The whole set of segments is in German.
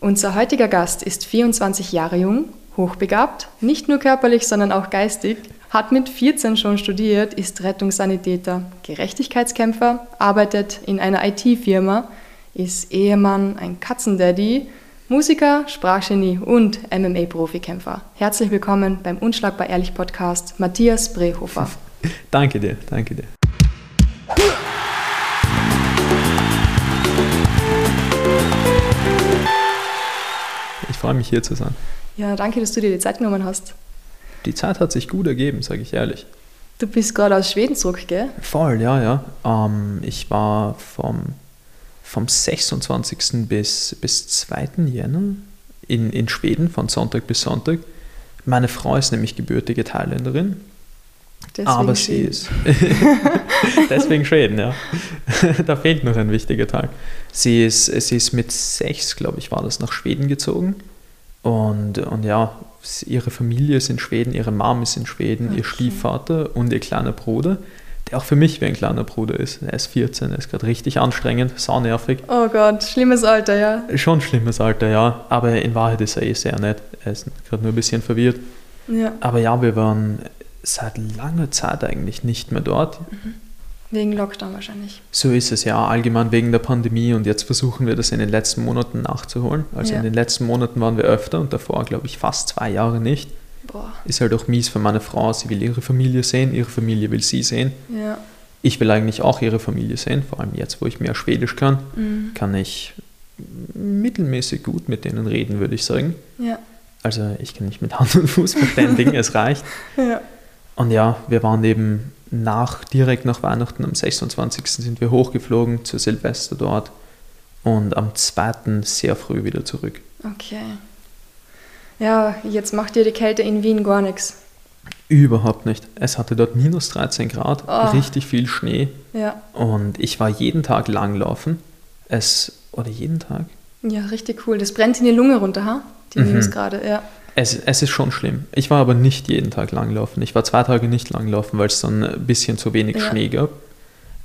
Unser heutiger Gast ist 24 Jahre jung, hochbegabt, nicht nur körperlich, sondern auch geistig, hat mit 14 schon studiert, ist Rettungssanitäter, Gerechtigkeitskämpfer, arbeitet in einer IT-Firma, ist Ehemann, ein Katzendaddy, Musiker, Sprachgenie und MMA-Profikämpfer. Herzlich willkommen beim Unschlagbar Ehrlich Podcast, Matthias Brehofer. danke dir, danke dir. Freue mich hier zu sein. Ja, danke, dass du dir die Zeit genommen hast. Die Zeit hat sich gut ergeben, sage ich ehrlich. Du bist gerade aus Schweden zurück, gell? Voll, ja, ja. Ähm, ich war vom, vom 26. bis, bis 2. Jänner in, in Schweden, von Sonntag bis Sonntag. Meine Frau ist nämlich gebürtige Thailänderin. Deswegen aber sie Schweden. ist. deswegen Schweden, ja. da fehlt noch ein wichtiger Tag. Sie ist, sie ist mit sechs, glaube ich, war das, nach Schweden gezogen und, und ja, ihre Familie ist in Schweden, ihre Mom ist in Schweden, okay. ihr Stiefvater und ihr kleiner Bruder, der auch für mich wie ein kleiner Bruder ist. Er ist 14, er ist gerade richtig anstrengend, saunervig. Oh Gott, schlimmes Alter, ja. Schon schlimmes Alter, ja. Aber in Wahrheit ist er eh sehr nett. Er ist gerade nur ein bisschen verwirrt. Ja. Aber ja, wir waren seit langer Zeit eigentlich nicht mehr dort. Mhm. Wegen Lockdown wahrscheinlich. So ist es ja, allgemein wegen der Pandemie und jetzt versuchen wir das in den letzten Monaten nachzuholen. Also ja. in den letzten Monaten waren wir öfter und davor, glaube ich, fast zwei Jahre nicht. Boah. Ist halt auch mies für meine Frau. Sie will ihre Familie sehen, ihre Familie will sie sehen. Ja. Ich will eigentlich auch ihre Familie sehen, vor allem jetzt, wo ich mehr Schwedisch kann, mhm. kann ich mittelmäßig gut mit denen reden, würde ich sagen. Ja. Also ich kann nicht mit Hand und Fuß verständigen, es reicht. Ja. Und ja, wir waren eben nach, direkt nach Weihnachten, am 26. sind wir hochgeflogen zu Silvester dort und am 2. sehr früh wieder zurück. Okay. Ja, jetzt macht dir die Kälte in Wien gar nichts. Überhaupt nicht. Es hatte dort minus 13 Grad, oh. richtig viel Schnee. Ja. Und ich war jeden Tag langlaufen. Es, oder jeden Tag? Ja, richtig cool. Das brennt in die Lunge runter, ha? Die mhm. Minusgrade, ja. Es, es ist schon schlimm. Ich war aber nicht jeden Tag langlaufen. Ich war zwei Tage nicht langlaufen, weil es dann ein bisschen zu wenig ja. Schnee gab.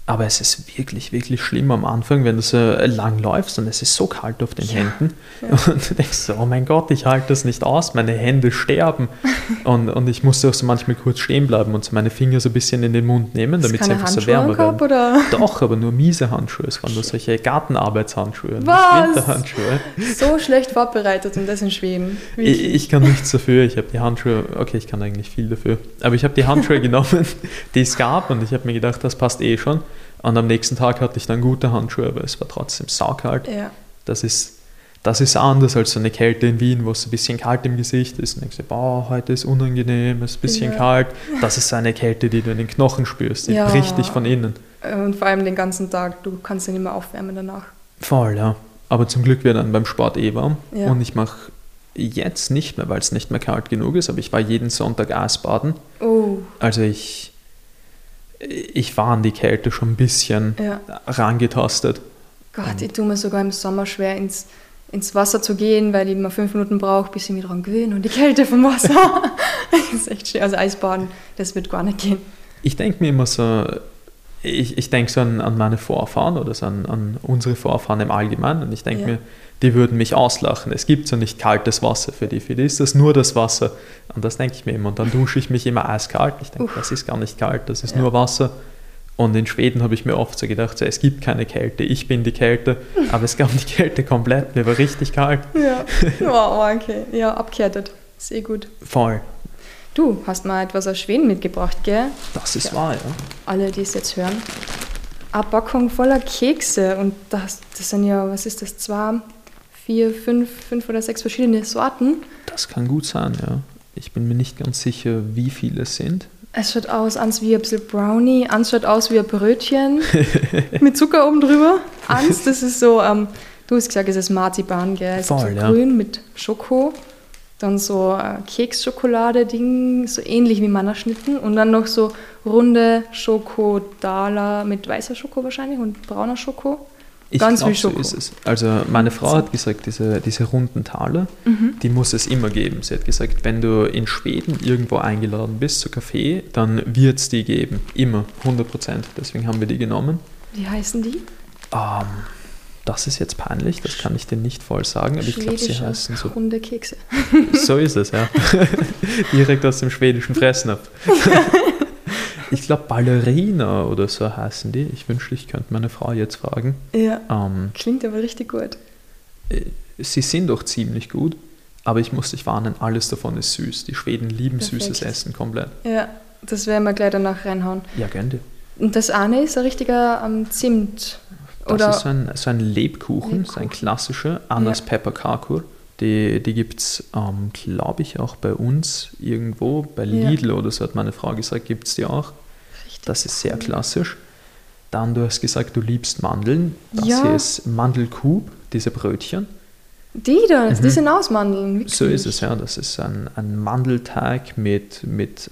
Aber es ist wirklich, wirklich schlimm am Anfang, wenn du so lang läufst und es ist so kalt auf den ja. Händen. Ja. Und du denkst so, oh mein Gott, ich halte das nicht aus, meine Hände sterben. und, und ich musste auch so manchmal kurz stehen bleiben und so meine Finger so ein bisschen in den Mund nehmen, damit sie einfach so wärmer werden. Oder? Doch, aber nur miese Handschuhe. Es waren nur solche Gartenarbeitshandschuhe, Was? Winterhandschuhe. So schlecht vorbereitet und das in Schweden. Ich, ich, kann nichts dafür. Ich habe die Handschuhe, okay, ich kann eigentlich viel dafür. Aber ich habe die Handschuhe genommen, die es gab und ich habe mir gedacht, das passt eh schon. Und am nächsten Tag hatte ich dann gute Handschuhe, aber es war trotzdem saukalt. Ja. Das ist, das ist anders als so eine Kälte in Wien, wo es ein bisschen kalt im Gesicht ist. Und denkst du, boah, heute ist unangenehm, es ist ein bisschen ja. kalt. Das ist so eine Kälte, die du in den Knochen spürst, die ja. bricht dich von innen. Und vor allem den ganzen Tag, du kannst ihn nicht mehr aufwärmen danach. Voll, ja. Aber zum Glück wird dann beim Sport eh warm. Ja. Und ich mache jetzt nicht mehr, weil es nicht mehr kalt genug ist, aber ich war jeden Sonntag Eisbaden. Oh. Also ich ich war an die Kälte schon ein bisschen ja. rangetastet. Gott, ich tue mir sogar im Sommer schwer ins, ins Wasser zu gehen, weil ich immer fünf Minuten brauche, bis ich mich daran gewöhne und die Kälte vom Wasser. das ist echt schön. Also Eisbaden, das wird gar nicht gehen. Ich denke mir immer so, ich, ich denke so an, an, meine Vorfahren oder so an, an, unsere Vorfahren im Allgemeinen und ich denke ja. mir, die würden mich auslachen. Es gibt so nicht kaltes Wasser für die. Für die ist das nur das Wasser. Und das denke ich mir immer. Und dann dusche ich mich immer eiskalt. Ich denke, das ist gar nicht kalt, das ist ja. nur Wasser. Und in Schweden habe ich mir oft so gedacht, so, es gibt keine Kälte, ich bin die Kälte, aber es gab die Kälte komplett, mir war richtig kalt. Ja, oh, okay. Ja, abkehrt. Sehr gut. Voll. Du hast mal etwas aus Schweden mitgebracht, gell? Das ist ja. wahr, ja. Alle, die es jetzt hören. Eine Packung voller Kekse und das, das sind ja, was ist das, zwei, vier, fünf, fünf oder sechs verschiedene Sorten. Das kann gut sein, ja. Ich bin mir nicht ganz sicher, wie viele es sind. Es schaut aus, ans wie ein bisschen Brownie, ans schaut aus wie ein Brötchen mit Zucker oben drüber. Ans, das ist so, ähm, du hast gesagt, es ist Marzipan, gell? Es Voll, ist so ja. grün mit Schoko. Dann so äh, Keksschokolade-Ding, so ähnlich wie Mannerschnitten. Und dann noch so runde Schokodala mit weißer Schoko wahrscheinlich und brauner Schoko. Ich Ganz glaub, wie Schoko. so ist es. Also meine Frau hat gesagt, diese, diese runden Taler, mhm. die muss es immer geben. Sie hat gesagt, wenn du in Schweden irgendwo eingeladen bist zu Kaffee, dann wird es die geben. Immer, 100 Prozent. Deswegen haben wir die genommen. Wie heißen die? Um, ähm, das ist jetzt peinlich, das kann ich dir nicht voll sagen, aber ich glaube, sie heißen so. Runde Kekse. So ist es, ja. Direkt aus dem schwedischen Fressnapf. ich glaube, Ballerina oder so heißen die. Ich wünschte, ich könnte meine Frau jetzt fragen. Ja. Ähm, Klingt aber richtig gut. Äh, sie sind doch ziemlich gut, aber ich muss dich warnen, alles davon ist süß. Die Schweden lieben Perfekt. süßes Essen komplett. Ja, das werden wir gleich danach reinhauen. Ja, gern dir. Und das eine ist ein richtiger um, Zimt. Das oder ist so ein, so ein Lebkuchen, Lebkuchen. so ein klassischer Annas ja. Pepper Kakur. Die, die gibt es, ähm, glaube ich, auch bei uns irgendwo. Bei Lidl ja. oder so hat meine Frau gesagt, gibt es die auch. Richtig das ist sehr klassisch. Dann, du hast gesagt, du liebst Mandeln. Das ja. hier ist Mandelkub, diese Brötchen. Die da, mhm. die sind aus Mandeln. Wirklich. So ist es, ja. Das ist ein, ein Mandelteig mit, mit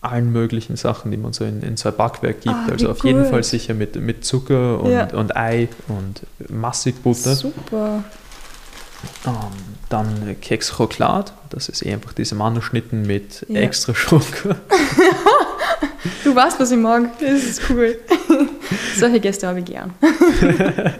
allen möglichen Sachen, die man so in, in so ein Backwerk gibt. Ah, also auf gut. jeden Fall sicher mit, mit Zucker und, ja. und Ei und massig Butter. Super. Ähm, dann Keks Chocolade, das ist eh einfach diese Mandelschnitten mit ja. extra Schoko. du weißt, was ich mag. Das ist cool. Solche Gäste habe ich gern.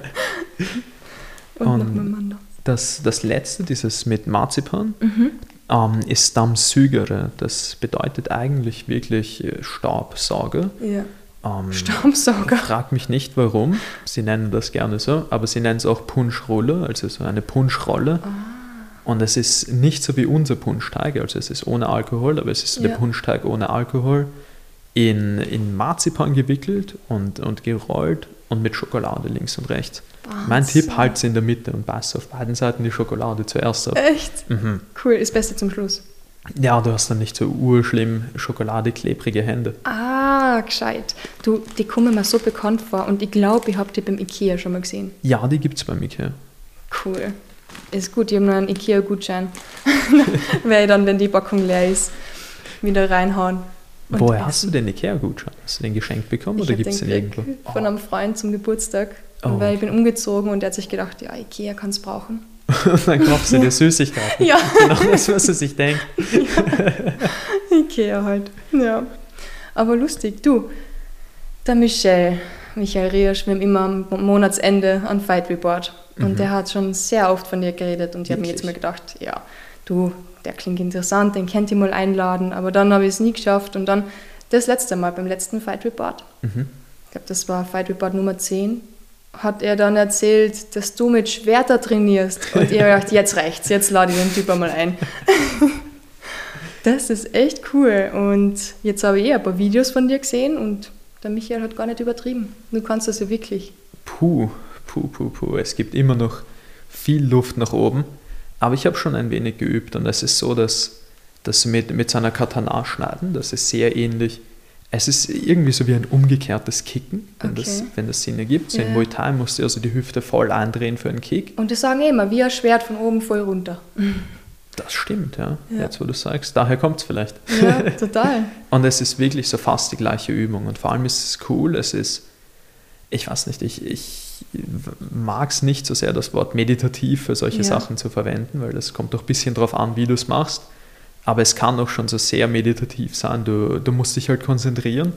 und, und das, das letzte, dieses mit Marzipan, mhm ähm, ist Dammsügere. Das bedeutet eigentlich wirklich äh, Staubsauger. Ja. Ähm, Staubsauger. Frag mich nicht warum. Sie nennen das gerne so, aber sie nennen es auch Punschrolle, also so eine Punschrolle. Ah. Und es ist nicht so wie unser Punschteig, also es ist ohne Alkohol, aber es ist ja. der Punschteig ohne Alkohol in, in Marzipan gewickelt und, und gerollt und mit Schokolade links und rechts. Wahnsinn. Mein Tipp, halt sie in der Mitte und beiß auf beiden Seiten die Schokolade zuerst ab. Echt? Mhm. Cool, ist Beste zum Schluss. Ja, du hast dann nicht so urschlimm schokoladeklebrige Hände. Ah, gescheit. Du, die kommen mir so bekannt vor und ich glaube, ich habe die beim Ikea schon mal gesehen. Ja, die gibt es beim Ikea. Cool. Ist gut, ich habe noch einen Ikea-Gutschein. Werde ich dann, wenn die Packung leer ist, wieder reinhauen. Woher hast du den Ikea-Gutschein? Hast du den geschenkt bekommen ich oder gibt es den, den irgendwo? Von einem Freund zum Geburtstag. Oh. Weil ich bin umgezogen und der hat sich gedacht, ja, Ikea kann es brauchen. dann kaufst du dir Süßigkeiten. ja. Genau das, was er sich denkt. ja. Ikea halt, ja. Aber lustig, du, der Michel, Michael Riersch, wir haben immer am Monatsende ein Fight Report. Und mhm. der hat schon sehr oft von dir geredet und ich habe mir jetzt mal gedacht, ja, du, der klingt interessant, den kennt ihr mal einladen, aber dann habe ich es nie geschafft und dann das letzte Mal beim letzten Fight Report, mhm. ich glaube, das war Fight Report Nummer 10, hat er dann erzählt, dass du mit Schwerter trainierst. Und ich habe gedacht, jetzt reicht's, jetzt lade ich den Typ einmal ein. das ist echt cool. Und jetzt habe ich eh ein paar Videos von dir gesehen und der Michael hat gar nicht übertrieben. Du kannst das ja wirklich. Puh, puh, puh, puh. Es gibt immer noch viel Luft nach oben. Aber ich habe schon ein wenig geübt und es ist so, dass das mit, mit seiner Katana schneiden, das ist sehr ähnlich es ist irgendwie so wie ein umgekehrtes Kicken, wenn, okay. das, wenn das Sinn ergibt. So ja. in Muay Thai musst du also die Hüfte voll eindrehen für einen Kick. Und die sagen immer, wie ein Schwert von oben voll runter. Das stimmt, ja. ja. Jetzt, wo du sagst. Daher kommt es vielleicht. Ja, total. und es ist wirklich so fast die gleiche Übung. Und vor allem ist es cool, es ist, ich weiß nicht, ich, ich mag es nicht so sehr, das Wort meditativ für solche ja. Sachen zu verwenden, weil das kommt doch ein bisschen darauf an, wie du es machst. Aber es kann auch schon so sehr meditativ sein. Du, du musst dich halt konzentrieren.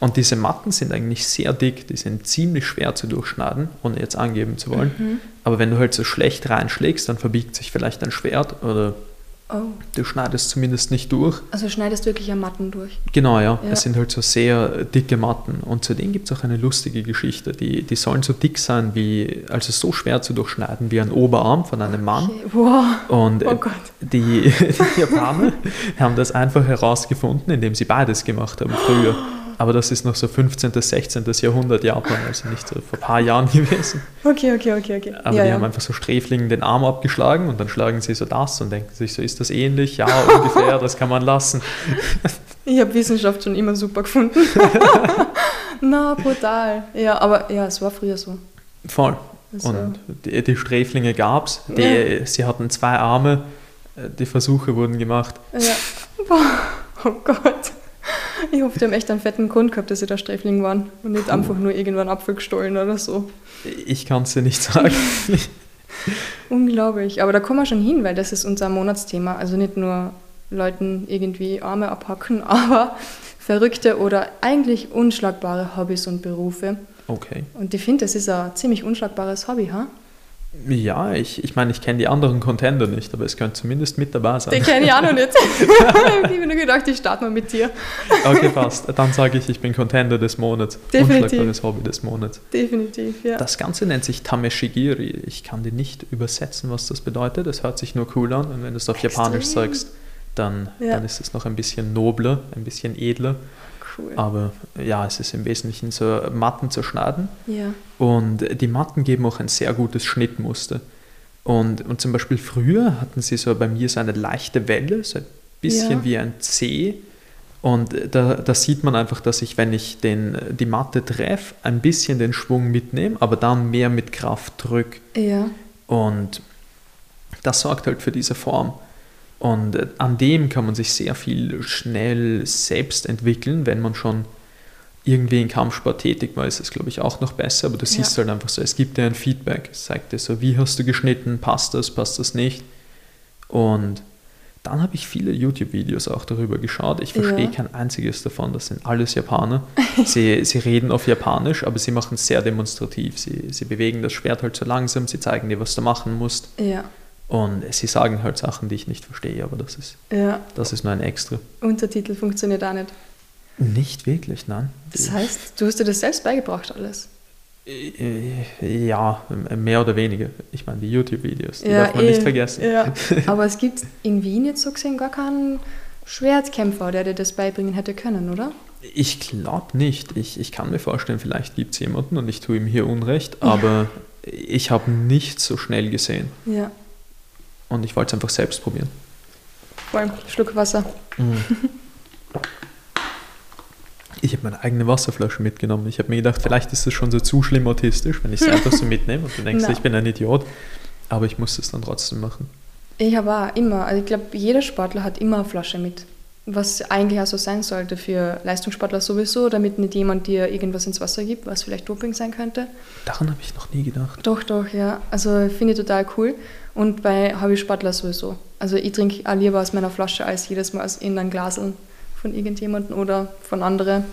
Und diese Matten sind eigentlich sehr dick, die sind ziemlich schwer zu durchschneiden, ohne jetzt angeben zu wollen. Mhm. Aber wenn du halt so schlecht reinschlägst, dann verbiegt sich vielleicht ein Schwert oder Oh. Du schneidest zumindest nicht durch. Also schneidest wirklich am Matten durch. Genau, ja. ja. Es sind halt so sehr dicke Matten. Und zu denen gibt es auch eine lustige Geschichte. Die, die sollen so dick sein wie, also so schwer zu durchschneiden wie ein Oberarm von einem Mann. Okay. Wow. Und oh Gott. Die, die Japaner haben das einfach herausgefunden, indem sie beides gemacht haben früher. Aber das ist noch so 15., 16. Jahrhundert Japan, also nicht so vor ein paar Jahren gewesen. Okay, okay, okay, okay. Aber ja, die ja. haben einfach so Sträflingen den Arm abgeschlagen und dann schlagen sie so das und denken sich so, ist das ähnlich? Ja, ungefähr, das kann man lassen. Ich habe Wissenschaft schon immer super gefunden. Na, brutal. Ja, aber ja, es war früher so. Voll. Also. Und die, die Sträflinge gab es. Ja. Sie hatten zwei Arme. Die Versuche wurden gemacht. Ja. Oh Gott. Ich hoffe, die haben echt einen fetten Grund gehabt, dass sie da Sträfling waren und nicht Puh. einfach nur irgendwann Apfel gestohlen oder so. Ich kann es dir nicht sagen. Unglaublich. Aber da kommen wir schon hin, weil das ist unser Monatsthema. Also nicht nur Leuten irgendwie Arme abhacken, aber verrückte oder eigentlich unschlagbare Hobbys und Berufe. Okay. Und ich finde, das ist ein ziemlich unschlagbares Hobby, ha? Ja, ich, ich meine, ich kenne die anderen Contender nicht, aber es könnte zumindest mit dabei sein. Den kenne ich auch noch nicht. ich habe nur gedacht, ich starte mal mit dir. Okay, passt. Dann sage ich, ich bin Contender des Monats. Definitiv. Unschlagbares Hobby des Monats. Definitiv, ja. Das Ganze nennt sich Tameshigiri. Ich kann dir nicht übersetzen, was das bedeutet. Es hört sich nur cool an. Und wenn du es auf Extrem. Japanisch sagst, dann, Ja. dann ist es noch ein bisschen nobler, ein bisschen edler. Cool. Aber ja, es ist im Wesentlichen so Matten zu schneiden. Ja. Und die Matten geben auch ein sehr gutes Schnittmuster. Und, und zum Beispiel früher hatten sie so bei mir so eine leichte Welle, so ein bisschen Ja. wie ein C. Und da, da sieht man einfach, dass ich, wenn ich den, die Matte treffe, ein bisschen den Schwung mitnehme, aber dann mehr mit Kraft drücke. Ja. Und das sorgt halt für diese Form. Und äh, an dem kann man sich sehr viel schnell selbst entwickeln, wenn man schon irgendwie in Kampfsport tätig war, ist es, glaube ich, auch noch besser. Aber du siehst Ja. halt einfach so, es gibt dir ein Feedback. Es zeigt dir so, wie hast du geschnitten, passt das, passt das nicht. Und dann habe ich viele YouTube-Videos auch darüber geschaut. Ich verstehe Ja. kein einziges davon. Das sind alles Japaner. sie, sie reden auf Japanisch, aber sie machen es sehr demonstrativ. Sie, sie bewegen das Schwert halt so langsam, sie zeigen dir, was du machen musst. Ja. Und sie sagen halt Sachen, die ich nicht verstehe, aber das ist, Ja. das ist nur ein Extra. Untertitel funktioniert auch nicht. Nicht wirklich, nein. Das heißt, du hast dir das selbst beigebracht alles. Äh, Ja, mehr oder weniger. Ich meine, die YouTube-Videos, die ja, darf man eh, nicht vergessen. Ja. Aber es gibt in Wien jetzt so gesehen gar keinen Schwertkämpfer, der dir das beibringen hätte können, oder? Ich glaube nicht. Ich, ich kann mir vorstellen, vielleicht gibt es jemanden und ich tue ihm hier Unrecht, aber ich habe nichts so schnell gesehen. Ja. Und ich wollte es einfach selbst probieren. Vor allem Schluck Wasser. Ich habe meine eigene Wasserflasche mitgenommen. Ich habe mir gedacht, vielleicht ist es schon so zu schlimm autistisch, wenn ich es einfach so mitnehme und du denkst, Nein. ich bin ein Idiot. Aber ich muss es dann trotzdem machen. Ich habe auch immer, also ich glaube, jeder Sportler hat immer eine Flasche mit. Was eigentlich auch so sein sollte für Leistungssportler sowieso, damit nicht jemand dir irgendwas ins Wasser gibt, was vielleicht Doping sein könnte. Daran habe ich noch nie gedacht. Doch, doch, ja. Also finde ich total cool. Und bei Hobbysportler sowieso. Also ich trinke lieber aus meiner Flasche als jedes Mal in ein Glasel von irgendjemandem oder von anderen.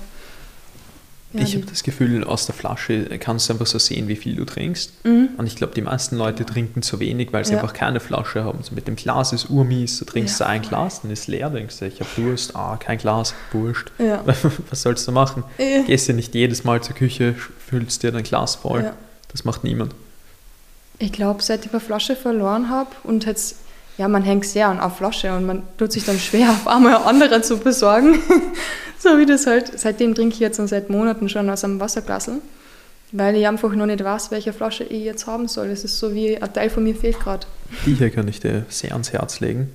Ja, ich habe das Gefühl, aus der Flasche kannst du einfach so sehen, wie viel du trinkst. Mhm. Und ich glaube, die meisten Leute trinken zu wenig, weil sie Ja. einfach keine Flasche haben. So mit dem Glas ist urmies, du trinkst Ja, ein. Glas, dann ist leer, denkst du, ich habe Durst, ah, kein Glas, wurscht. Ja. Was sollst du machen? Gehst ja nicht jedes Mal zur Küche, füllst dir dein Glas voll. Das macht niemand. Ich glaube, seit ich eine Flasche verloren habe und jetzt, ja, man hängt sehr an eine Flasche und man tut sich dann schwer, auf einmal andere zu besorgen. So wie das halt, seitdem trinke ich jetzt und seit Monaten schon aus einem Wasserglasel, weil ich einfach noch nicht weiß, welche Flasche ich jetzt haben soll. Das ist so wie ein Teil von mir fehlt gerade. Die hier kann ich dir sehr ans Herz legen.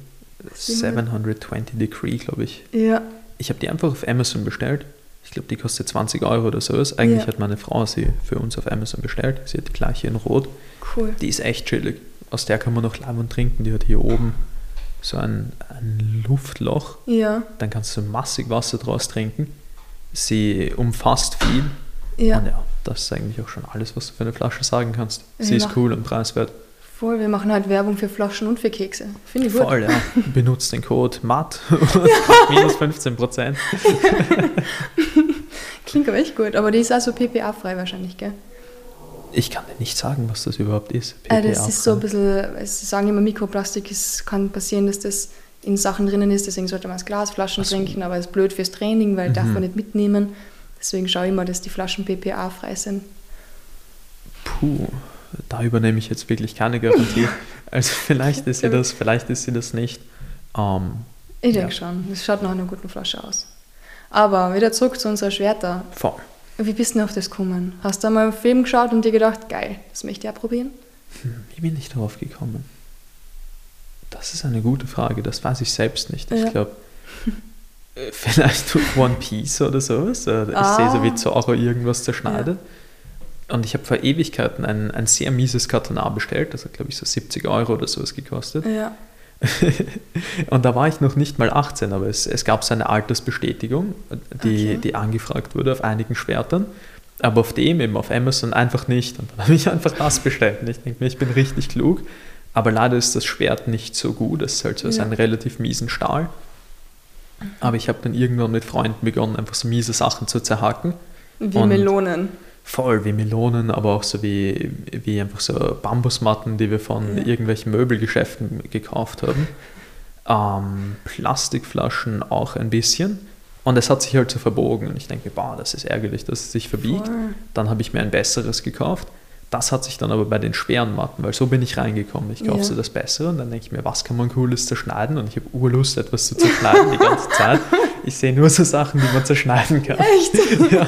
700. 720 Degree, glaube ich. Ja, Ich habe die einfach auf Amazon bestellt. Ich glaube, die kostet 20 Euro oder sowas. Eigentlich Ja. hat meine Frau sie für uns auf Amazon bestellt. Sie hat die gleiche in Rot. cool. Die ist echt chillig. Aus der kann man noch Lemon trinken. Die hat hier oben so ein, ein Luftloch. Ja, Dann kannst du massig Wasser draus trinken. Sie umfasst viel. ja, Und ja, das ist eigentlich auch schon alles, was du für eine Flasche sagen kannst. Sie Ja. ist cool und preiswert. voll. Wir machen halt Werbung für Flaschen und für Kekse. Finde ich gut. Voll, ja. Benutzt den Code MAT minus 15 Prozent. Klingt aber echt gut, aber die ist also PPA-frei wahrscheinlich, gell? Ich kann dir nicht sagen, was das überhaupt ist. Äh, das ist so ein bisschen, sie sagen immer Mikroplastik, es kann passieren, dass das in Sachen drinnen ist, deswegen sollte man aus Glasflaschen so. trinken, aber es ist blöd fürs Training, weil darf Mhm. man nicht mitnehmen. Deswegen schaue ich immer, dass die Flaschen PPA-frei sind. Puh, da übernehme ich jetzt wirklich keine Garantie. Also vielleicht ist sie das, vielleicht ist sie das nicht. Ähm, Ich denke Ja. schon, es schaut nach einer guten Flasche aus. Aber wieder zurück zu unserer Schwerter. voll. Wie bist du auf das gekommen? Hast du mal einen Film geschaut und dir gedacht, geil, das möchte ich auch probieren? Hm, Wie bin ich darauf gekommen? Das ist eine gute Frage, das weiß ich selbst nicht. Ich Ja. glaube, äh, vielleicht durch One Piece oder sowas. Äh, Ich Ah. sehe so, wie Zorro irgendwas zerschneidet. Und ich habe vor Ewigkeiten ein, ein sehr mieses Katana bestellt. Das hat, glaube ich, so 70 Euro oder sowas gekostet. Ja. Und da war ich noch nicht mal 18, aber es, es gab so eine Altersbestätigung, die, Okay. die angefragt wurde auf einigen Schwertern. Aber auf dem eben, auf Amazon einfach nicht. Und dann habe ich einfach das bestellt. Und ich denke mir, ich bin richtig klug. Aber leider ist das Schwert nicht so gut. Es ist halt so Ja. einem relativ miesen Stahl. Aber ich habe dann irgendwann mit Freunden begonnen, einfach so miese Sachen zu zerhacken. Wie Und- Melonen. Voll wie Melonen, aber auch so wie, wie einfach so Bambusmatten, die wir von ja. irgendwelchen Möbelgeschäften gekauft haben. Ähm, Plastikflaschen auch ein bisschen. Und es hat sich halt so verbogen. Und ich denke, boah, das ist ärgerlich, dass es sich verbiegt. Voll. Dann habe ich mir ein besseres gekauft. Das hat sich dann aber bei den schweren Matten, weil so bin ich reingekommen. Ich kaufe ja. so das Bessere und dann denke ich mir, was kann man Cooles zerschneiden? Und ich habe Urlust, etwas zu zerschneiden die ganze Zeit. Ich sehe nur so Sachen, die man zerschneiden kann. Echt? Ja.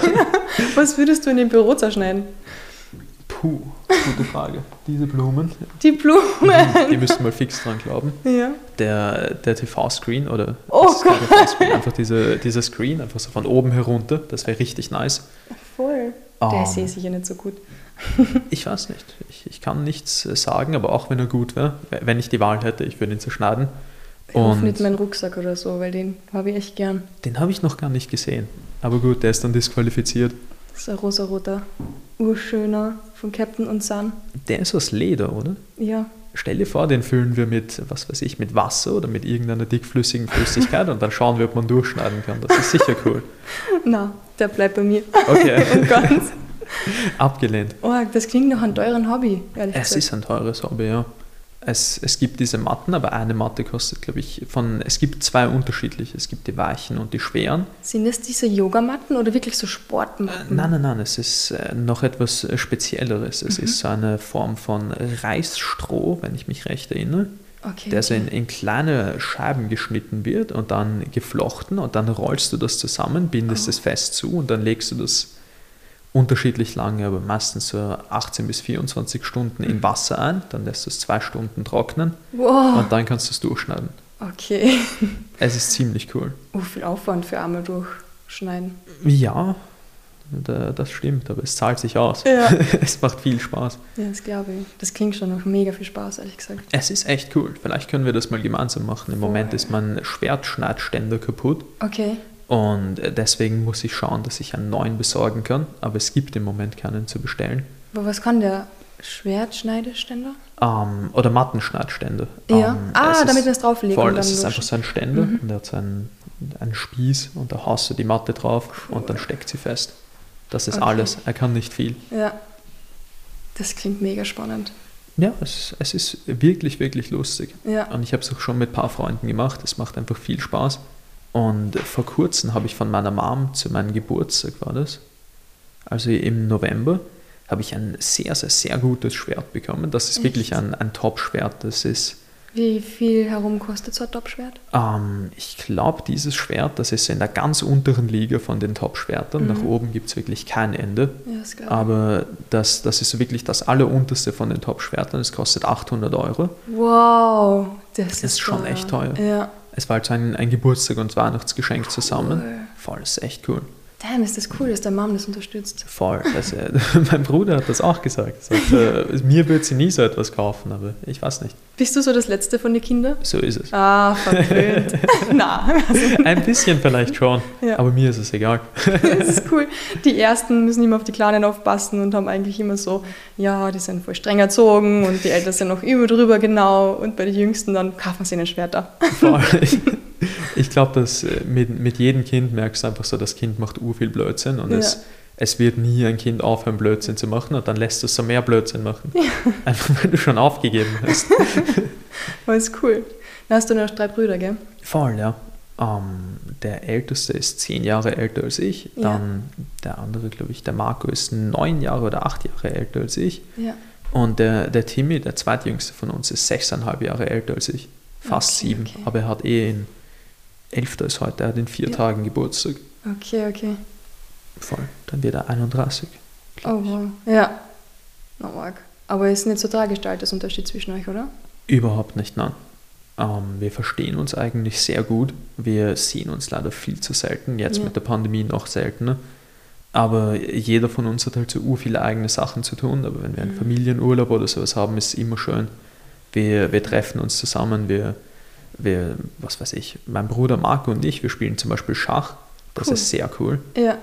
Was würdest du in dem Büro zerschneiden? Puh, gute Frage. Diese Blumen. Die Blumen. Die müssen mal fix dran glauben. Ja. Der, der TV-Screen oder oh TV-Screen, einfach diese, dieser Screen, einfach so von oben herunter, das wäre richtig nice. Voll. Der um, sehe ich ja nicht so gut. ich weiß nicht. Ich, ich kann nichts sagen, aber auch wenn er gut wäre, wenn ich die Wahl hätte, ich würde ihn zerschneiden. Ich hoffe nicht meinen Rucksack oder so, weil den habe ich echt gern. Den habe ich noch gar nicht gesehen. Aber gut, der ist dann disqualifiziert. Das ist ein rosa-roter, urschöner von Captain und Sun. Der ist aus Leder, oder? Ja. Stell dir vor, den füllen wir mit, was weiß ich, mit Wasser oder mit irgendeiner dickflüssigen Flüssigkeit und dann schauen wir, ob man durchschneiden kann. Das ist sicher cool. Na, der bleibt bei mir. Okay. und ganz. Abgelehnt. Oh, das klingt nach einem teuren Hobby, ehrlich es gesagt. Es ist ein teures Hobby, ja. Es, es gibt diese Matten, aber eine Matte kostet, glaube ich, von. Es gibt zwei unterschiedliche. Es gibt die weichen und die schweren. Sind es diese Yogamatten oder wirklich so Sportmatten? Äh, nein, nein, nein. Es ist äh, noch etwas äh, Spezielleres. Es mhm. ist so eine Form von Reisstroh, wenn ich mich recht erinnere. Okay, der so in, in, kleine Scheiben geschnitten wird und dann geflochten und dann rollst du das zusammen, bindest oh. es fest zu und dann legst du das unterschiedlich lange, aber meistens so 18 bis 24 Stunden in Wasser ein, dann lässt du es zwei Stunden trocknen wow. und dann kannst du es durchschneiden. Okay. Es ist ziemlich cool. Oh, viel Aufwand für einmal durchschneiden. Ja, das stimmt, aber es zahlt sich aus. Ja. es macht viel Spaß. Ja, das glaube ich. Das klingt schon noch mega viel Spaß, ehrlich gesagt. Es ist echt cool. Vielleicht können wir das mal gemeinsam machen. Im Moment ist mein Schwertschneidständer kaputt. Okay. Und deswegen muss ich schauen, dass ich einen neuen besorgen kann. Aber es gibt im Moment keinen zu bestellen. Aber was kann der Schwertschneideständer? Ähm, oder Mattenschneidständer. Ja. Ähm, ah, damit man es drauflegt. Voll, das ist einfach so ein Ständer mhm. und der hat so einen, einen Spieß und da haust du die Matte drauf cool. und dann steckt sie fest. Das ist okay. alles. Er kann nicht viel. Ja. Das klingt mega spannend. Ja, es, es ist wirklich, wirklich lustig. Ja. Und ich habe es auch schon mit ein paar Freunden gemacht. Es macht einfach viel Spaß. Und vor kurzem habe ich von meiner Mom zu meinem Geburtstag, war das, also im November, habe ich ein sehr, sehr, sehr gutes Schwert bekommen. Das ist Echt? wirklich ein, ein Top-Schwert. Das ist. Wie viel herum kostet so ein Top-Schwert? Ähm, ich glaube, dieses Schwert, das ist in der ganz unteren Liga von den Top-Schwertern. Mhm. Nach oben gibt es wirklich kein Ende. Ja, das Aber das, das ist wirklich das allerunterste von den Top-Schwertern. Es kostet 800 Euro. Wow, das, das ist, ist schon echt teuer. Ja. Es war halt so ein, ein Geburtstag und Weihnachtsgeschenk zusammen. Voll, das ist echt cool. Damn, ist das cool, dass deine Mom das unterstützt. Voll. Also, mein Bruder hat das auch gesagt. Sagt, äh, mir wird sie nie so etwas kaufen, aber ich weiß nicht. Bist du so das Letzte von den Kindern? So ist es. Ah, verpönt. Na. Ein bisschen vielleicht schon, ja. aber mir ist es egal. das ist cool. Die Ersten müssen immer auf die Kleinen aufpassen und haben eigentlich immer so, ja, die sind voll streng erzogen und die Eltern sind noch über drüber genau und bei den Jüngsten dann kaufen sie ihnen Schwerter. Voll. Ich glaube, dass äh, mit, mit jedem Kind merkst du einfach so, das Kind macht ur viel Blödsinn und ja. es, es wird nie ein Kind aufhören, Blödsinn zu machen und dann lässt du es so mehr Blödsinn machen. Ja. Einfach weil du schon aufgegeben hast. Aber ist cool. Dann hast du noch drei Brüder, gell? Voll, ja. Um, ähm, der älteste ist zehn Jahre älter als ich. Ja. Dann der andere, glaube ich, der Marco ist neun Jahre oder acht Jahre älter als ich. Ja. Und der, der Timmy, der zweitjüngste von uns, ist sechseinhalb Jahre älter als ich. Fast okay, sieben. Okay. Aber er hat eh in 11. ist heute, er hat in vier ja. Tagen Geburtstag. Okay, okay. Voll, dann wird er 31. Oh, wow. Ja. No, Mark. Aber es ist nicht so tragisch der Altersunterschied zwischen euch, oder? Überhaupt nicht, nein. Ähm, wir verstehen uns eigentlich sehr gut. Wir sehen uns leider viel zu selten, jetzt ja. mit der Pandemie noch seltener. Aber jeder von uns hat halt so ur viele eigene Sachen zu tun. Aber wenn wir einen mhm. Familienurlaub oder sowas haben, ist es immer schön. Wir, wir treffen uns zusammen, wir wir, was weiß ich, mein Bruder Marco und ich, wir spielen zum Beispiel Schach. Das cool. ist sehr cool. Ja.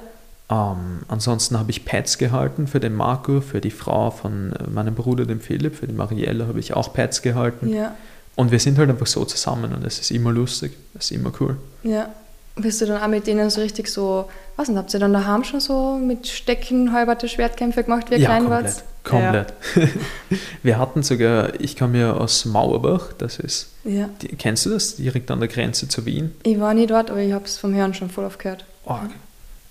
Ähm, ansonsten habe ich Pads gehalten für den Marco, für die Frau von äh, meinem Bruder, dem Philipp, für die Marielle habe ich auch Pads gehalten. Ja. Und wir sind halt einfach so zusammen und es ist immer lustig, es ist immer cool. Ja. Bist du dann auch mit denen so richtig so, was denn, habt ihr dann daheim schon so mit Stecken halberte Schwertkämpfe gemacht, wie ihr ja, klein komplett, wart? Komplett. Ja. Wir hatten sogar, ich komme ja aus Mauerbach, das ist, ja. die, kennst du das, direkt an der Grenze zu Wien? Ich war nie dort, aber ich habe es vom Hören schon voll oft gehört.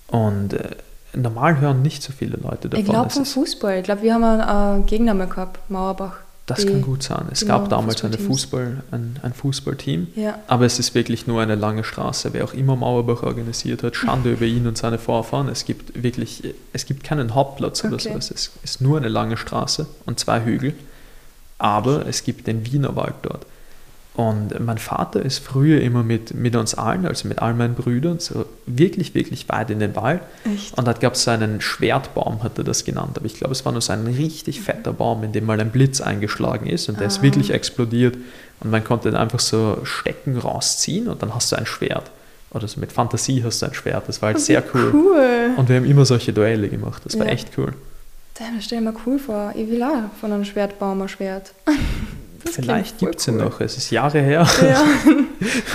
Und äh, normal hören nicht so viele Leute davon. Ich glaube vom Fußball, ich glaube, wir haben einen äh, Gegner mal gehabt, Mauerbach. Das kann gut sein. Es genau, gab damals eine Fußball, ein, ein Fußballteam, ja. aber es ist wirklich nur eine lange Straße. Wer auch immer Mauerbach organisiert hat, Schande über ihn und seine Vorfahren. Es gibt wirklich, es gibt keinen Hauptplatz oder okay. so. Es ist nur eine lange Straße und zwei Hügel. Aber es gibt den Wienerwald dort. Und mein Vater ist früher immer mit, mit uns allen, also mit all meinen Brüdern, so wirklich, wirklich weit in den Wald. Echt? Und da gab es so einen Schwertbaum, hat er das genannt. Aber ich glaube, es war nur so ein richtig fetter Baum, in dem mal ein Blitz eingeschlagen ist und der ah. ist wirklich explodiert. Und man konnte dann einfach so Stecken rausziehen und dann hast du ein Schwert. Oder so mit Fantasie hast du ein Schwert. Das war halt oh, sehr cool. cool. Und wir haben immer solche Duelle gemacht. Das war ja. echt cool. Das stell dir mal cool vor. Ich will auch von einem Schwertbaum ein Schwert. Das Vielleicht gibt es ihn noch. Es ist Jahre her. Ja.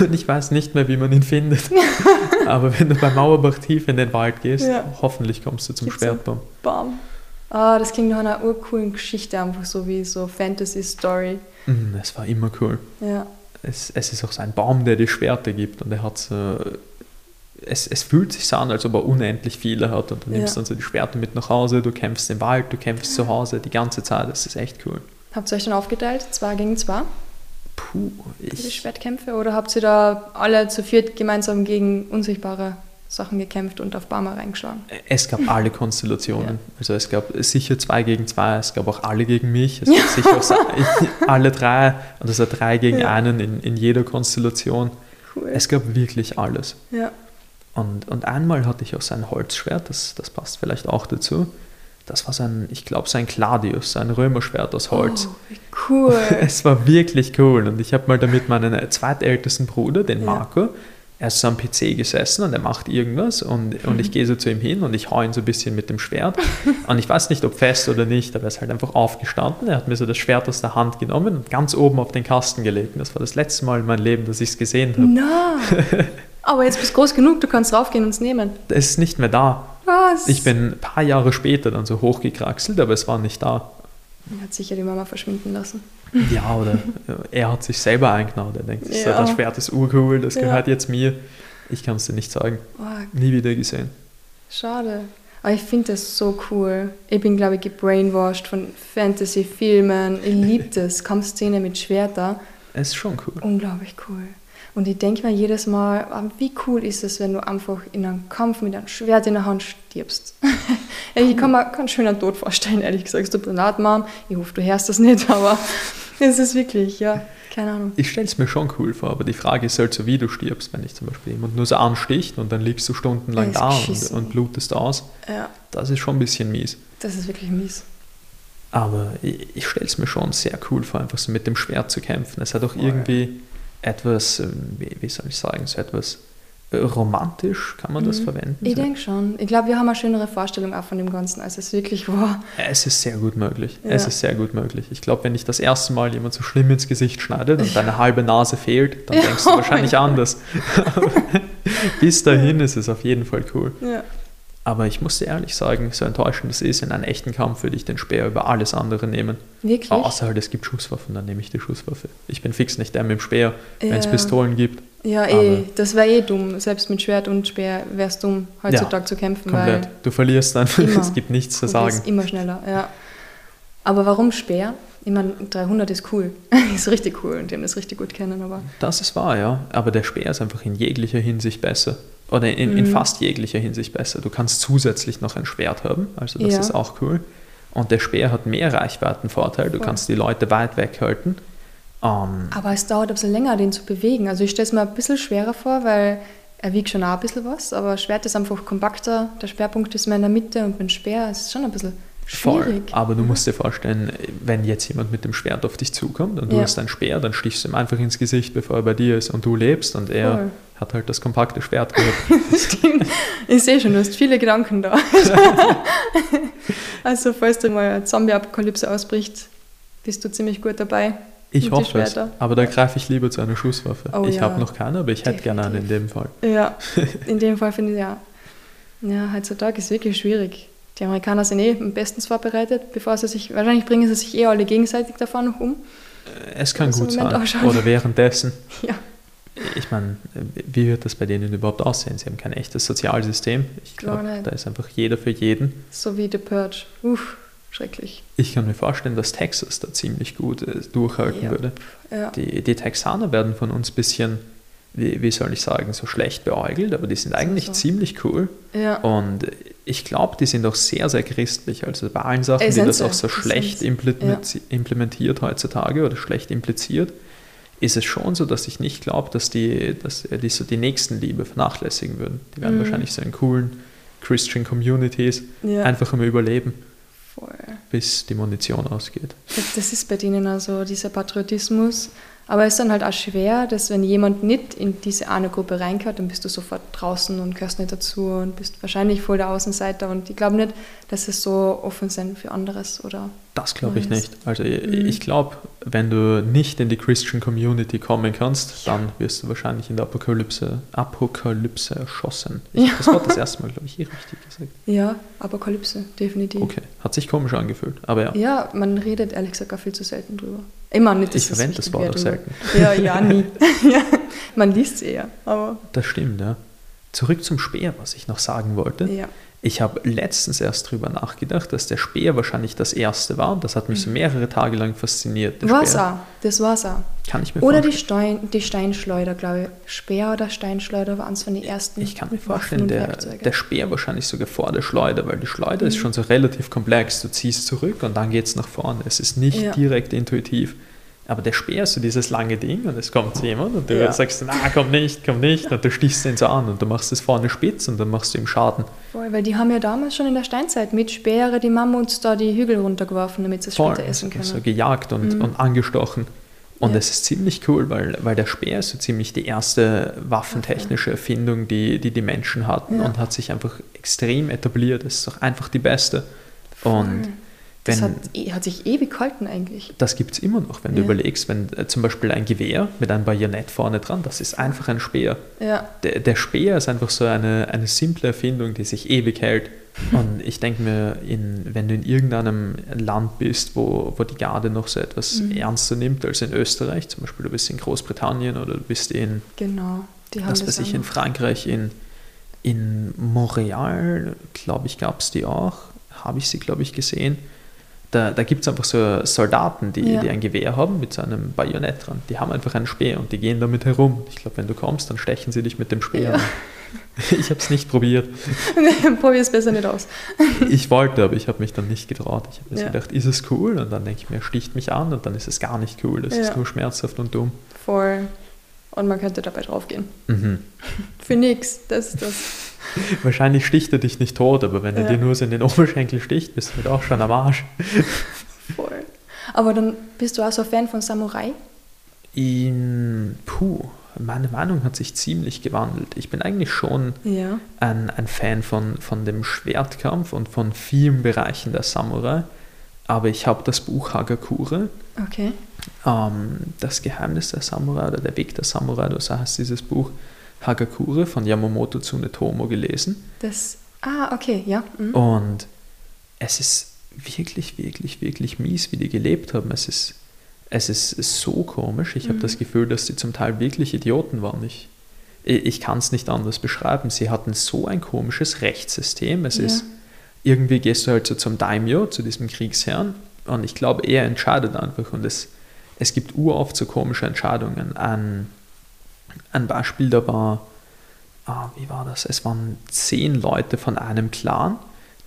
Und ich weiß nicht mehr, wie man ihn findet. Aber wenn du bei Mauerbach tief in den Wald gehst, ja. hoffentlich kommst du zum Gibt's Schwertbaum. Baum. Ah, das klingt nach einer urcoolen Geschichte, einfach so wie so Fantasy-Story. Mm, es war immer cool. Ja. Es, es ist auch so ein Baum, der die Schwerter gibt und er hat so es, es, fühlt sich so an, als ob er unendlich viele hat und du nimmst ja. dann so die Schwerter mit nach Hause, du kämpfst im Wald, du kämpfst zu Hause die ganze Zeit, das ist echt cool. Habt ihr euch dann aufgeteilt, zwei gegen zwei? Puh, ich... Die Schwertkämpfe oder habt ihr da alle zu viert gemeinsam gegen unsichtbare Sachen gekämpft und auf Barmer reingeschlagen? Es gab alle Konstellationen. Ja. Also es gab sicher zwei gegen zwei, es gab auch alle gegen mich, es gab sicher auch alle drei, also drei gegen ja. einen in, in jeder Konstellation. Cool. Es gab wirklich alles. Ja. Und, und einmal hatte ich auch sein Holzschwert, das, das passt vielleicht auch dazu. Das war sein, ich glaube, sein Gladius, sein Römerschwert aus Holz. Oh, cool. Es war wirklich cool. Und ich habe mal damit meinen zweitältesten Bruder, den Marco, ja. er ist so am PC gesessen und er macht irgendwas und, und ich gehe so zu ihm hin und ich hau ihn so ein bisschen mit dem Schwert. Und ich weiß nicht, ob fest oder nicht, aber er ist halt einfach aufgestanden. Er hat mir so das Schwert aus der Hand genommen und ganz oben auf den Kasten gelegt. Und das war das letzte Mal in meinem Leben, dass ich es gesehen habe. No. Aber jetzt bist du groß genug, du kannst raufgehen und es nehmen. Es ist nicht mehr da. Was? Ich bin ein paar Jahre später dann so hochgekraxelt, aber es war nicht da. Er hat sicher die Mama verschwinden lassen. Ja, oder er hat sich selber eingenommen. Er denkt, ja. das Schwert ist urcool, das gehört ja. jetzt mir. Ich kann es dir nicht sagen. Oh. Nie wieder gesehen. Schade. Aber ich finde das so cool. Ich bin, glaube ich, gebrainwashed von Fantasy-Filmen. Ich liebe das. Kampfszene mit Schwerter. Es ist schon cool. Unglaublich cool. Und ich denke mir jedes Mal, ah, wie cool ist es, wenn du einfach in einem Kampf mit einem Schwert in der Hand stirbst. ich kann mir keinen schönen Tod vorstellen, ehrlich gesagt. Es tut mir leid, Mom. Ich hoffe, du hörst das nicht, aber es ist wirklich, ja, keine Ahnung. Ich stelle es mir schon cool vor, aber die Frage ist halt so, wie du stirbst, wenn ich zum Beispiel jemand nur so ansticht und dann liegst du stundenlang da und, und, blutest aus. Ja. Das ist schon ein bisschen mies. Das ist wirklich mies. Aber ich, ich stelle es mir schon sehr cool vor, einfach so mit dem Schwert zu kämpfen. Es hat auch irgendwie etwas, ähm, wie, soll ich sagen, so etwas äh, romantisch, kann man das mhm. verwenden? Ich denke schon. Ich glaube, wir haben eine schönere Vorstellung auch von dem Ganzen, als es wirklich war. Es ist sehr gut möglich. Ja. Es ist sehr gut möglich. Ich glaube, wenn ich das erste Mal jemand so schlimm ins Gesicht schneidet und deine halbe Nase fehlt, dann ja. denkst du wahrscheinlich anders. Bis dahin ist es auf jeden Fall cool. Ja. Aber ich muss dir ehrlich sagen, so enttäuschend es ist, in einem echten Kampf würde ich den Speer über alles andere nehmen. Wirklich? Außer halt, es gibt Schusswaffen, dann nehme ich die Schusswaffe. Ich bin fix nicht der mit dem Speer, ja. wenn es Pistolen gibt. Ja, eh, das wäre eh dumm. Selbst mit Schwert und Speer wäre es dumm, heutzutage ja, zu kämpfen. Komplett. du verlierst dann, immer. es gibt nichts zu sagen. immer schneller, ja. Aber warum Speer? Ich meine, 300 ist cool. ist richtig cool und die haben das richtig gut kennen. Aber das ist wahr, ja. Aber der Speer ist einfach in jeglicher Hinsicht besser. Oder in, mhm. in fast jeglicher Hinsicht besser. Du kannst zusätzlich noch ein Schwert haben, also das ja. ist auch cool. Und der Speer hat mehr Reichweitenvorteil. Du Voll. kannst die Leute weit weghalten. Um, ähm, aber es dauert ein bisschen länger, den zu bewegen. Also ich stelle es mir ein bisschen schwerer vor, weil er wiegt schon auch ein bisschen was, aber Schwert ist einfach kompakter. Der Schwerpunkt ist mehr in der Mitte und mit dem Speer ist es schon ein bisschen Schwierig. Voll. Aber du musst dir vorstellen, wenn jetzt jemand mit dem Schwert auf dich zukommt und du ja. hast ein Speer, dann stichst du ihm einfach ins Gesicht, bevor er bei dir ist und du lebst und er Voll. Hat halt das kompakte Schwert gehabt. ich sehe schon, du hast viele Gedanken da. also falls du mal eine Zombie-Apokalypse ausbricht, bist du ziemlich gut dabei. Ich hoffe es, aber da greife ich lieber zu einer Schusswaffe. Oh, ich ja. habe noch keine, aber ich Definitiv. hätte gerne eine in dem Fall. Ja, in dem Fall finde ich ja. Ja, heutzutage ist wirklich schwierig. Die Amerikaner sind eh bestens vorbereitet, bevor sie sich, wahrscheinlich bringen sie sich eh alle gegenseitig davon noch um. Es kann gut sein. Oder währenddessen. ja. Ich meine, wie wird das bei denen überhaupt aussehen? Sie haben kein echtes Sozialsystem. Ich glaube, da ist einfach jeder für jeden. So wie The Purge. Uff, schrecklich. Ich kann mir vorstellen, dass Texas da ziemlich gut äh, durchhalten ja. würde. Ja. Die, die Texaner werden von uns ein bisschen wie, wie soll ich sagen, so schlecht beäugelt, aber die sind eigentlich so. ziemlich cool. Ja. Und ich glaube, die sind auch sehr, sehr christlich. Also bei allen Sachen, die das auch so schlecht implementiert, implementiert heutzutage oder schlecht impliziert, ist es schon so, dass ich nicht glaube, dass die, dass die so die Nächstenliebe vernachlässigen würden. Die werden mhm. wahrscheinlich so in coolen Christian Communities ja. einfach immer überleben. Voll. Bis die Munition ausgeht. Das ist bei denen also dieser Patriotismus aber es ist dann halt auch schwer, dass wenn jemand nicht in diese eine Gruppe reingehört, dann bist du sofort draußen und gehörst nicht dazu und bist wahrscheinlich voll der Außenseiter. Und ich glaube nicht, dass es so offen sind für anderes oder. Das glaube ich nicht. Also mhm. ich glaube, wenn du nicht in die Christian Community kommen kannst, ja. dann wirst du wahrscheinlich in der Apokalypse, Apokalypse erschossen. Ich, ja. Das war das erste Mal, glaube ich, eh richtig gesagt. Ja, Apokalypse, definitiv. Okay, hat sich komisch angefühlt, aber ja. Ja, man redet ehrlich gesagt auch viel zu selten drüber. Immer nicht. Ich verwende das Wort auch selten. Ja, ja, nie. ja, man liest es eher, aber. Das stimmt, ja. Zurück zum Speer, was ich noch sagen wollte. Ja. Ich habe letztens erst darüber nachgedacht, dass der Speer wahrscheinlich das erste war. Das hat mich so mhm. mehrere Tage lang fasziniert. Auch. Das auch. Kann ich mir Oder die, Stein, die Steinschleuder, glaube ich. Speer oder Steinschleuder waren es von den ersten. Ich kann mir vorstellen, der, der Speer wahrscheinlich sogar vor der Schleuder, weil die Schleuder mhm. ist schon so relativ komplex. Du ziehst zurück und dann geht es nach vorne. Es ist nicht ja. direkt intuitiv. Aber der Speer ist so dieses lange Ding und es kommt jemand und du ja. sagst, na komm nicht, komm nicht und du stichst ihn so an und du machst es vorne spitz und dann machst du ihm Schaden. Voll, weil die haben ja damals schon in der Steinzeit mit Speere die Mammuts da die Hügel runtergeworfen, damit sie es später essen können. So gejagt und, mhm. und angestochen. Und ja. es ist ziemlich cool, weil, weil der Speer ist so ziemlich die erste waffentechnische Erfindung, die die, die Menschen hatten ja. und hat sich einfach extrem etabliert. Es ist auch einfach die beste. Und das hat, e, hat, sich ewig gehalten eigentlich. Das gibt es immer noch, wenn ja. du überlegst, wenn äh, zum Beispiel ein Gewehr mit einem Bajonett vorne dran, das ist einfach ein Speer. Ja. Der, der Speer ist einfach so eine, eine simple Erfindung, die sich ewig hält. Und ich denke mir, in, wenn du in irgendeinem Land bist, wo, wo die Garde noch so etwas mhm. ernster nimmt als in Österreich, zum Beispiel du bist in Großbritannien oder du bist in, genau, die haben das weiß ich, in Frankreich, in, in Montreal, glaube ich, gab es die auch, habe ich sie, glaube ich, gesehen da, da gibt es einfach so Soldaten, die, ja. die ein Gewehr haben mit so einem Bajonett dran. Die haben einfach einen Speer und die gehen damit herum. Ich glaube, wenn du kommst, dann stechen sie dich mit dem Speer. Ja. Ich habe es nicht probiert. Probier es besser nicht aus. ich wollte, aber ich habe mich dann nicht getraut. Ich habe mir ja. gedacht, ist es cool? Und dann denke ich mir, sticht mich an und dann ist es gar nicht cool. Das ist nur schmerzhaft und dumm. Voll. Und man könnte dabei draufgehen. Mhm. Für nichts. Das ist das. Wahrscheinlich sticht er dich nicht tot, aber wenn er dir nur so in den Oberschenkel sticht, bist du halt auch schon am Arsch. Voll. Aber dann bist du auch so ein Fan von Samurai? In, puh, meine Meinung hat sich ziemlich gewandelt. Ich bin eigentlich schon ja. ein, ein Fan von, von dem Schwertkampf und von vielen Bereichen der Samurai. Aber ich habe das Buch Hagakure. Okay. Ähm, das Geheimnis der Samurai oder der Weg der Samurai, so heißt dieses Buch. Hagakure von Yamamoto Tsunetomo gelesen. Das, ah, okay, ja. Mhm. Und es ist wirklich, wirklich, wirklich mies, wie die gelebt haben. Es ist, es ist so komisch. Ich mhm. habe das Gefühl, dass sie zum Teil wirklich Idioten waren. Ich, ich kann es nicht anders beschreiben. Sie hatten so ein komisches Rechtssystem. Es ja. ist, irgendwie gehst du halt so zum Daimyo, zu diesem Kriegsherrn, und ich glaube, er entscheidet einfach. Und es, es gibt uroft so komische Entscheidungen. Ein, ein Beispiel, da war, ah, wie war das? Es waren zehn Leute von einem Clan,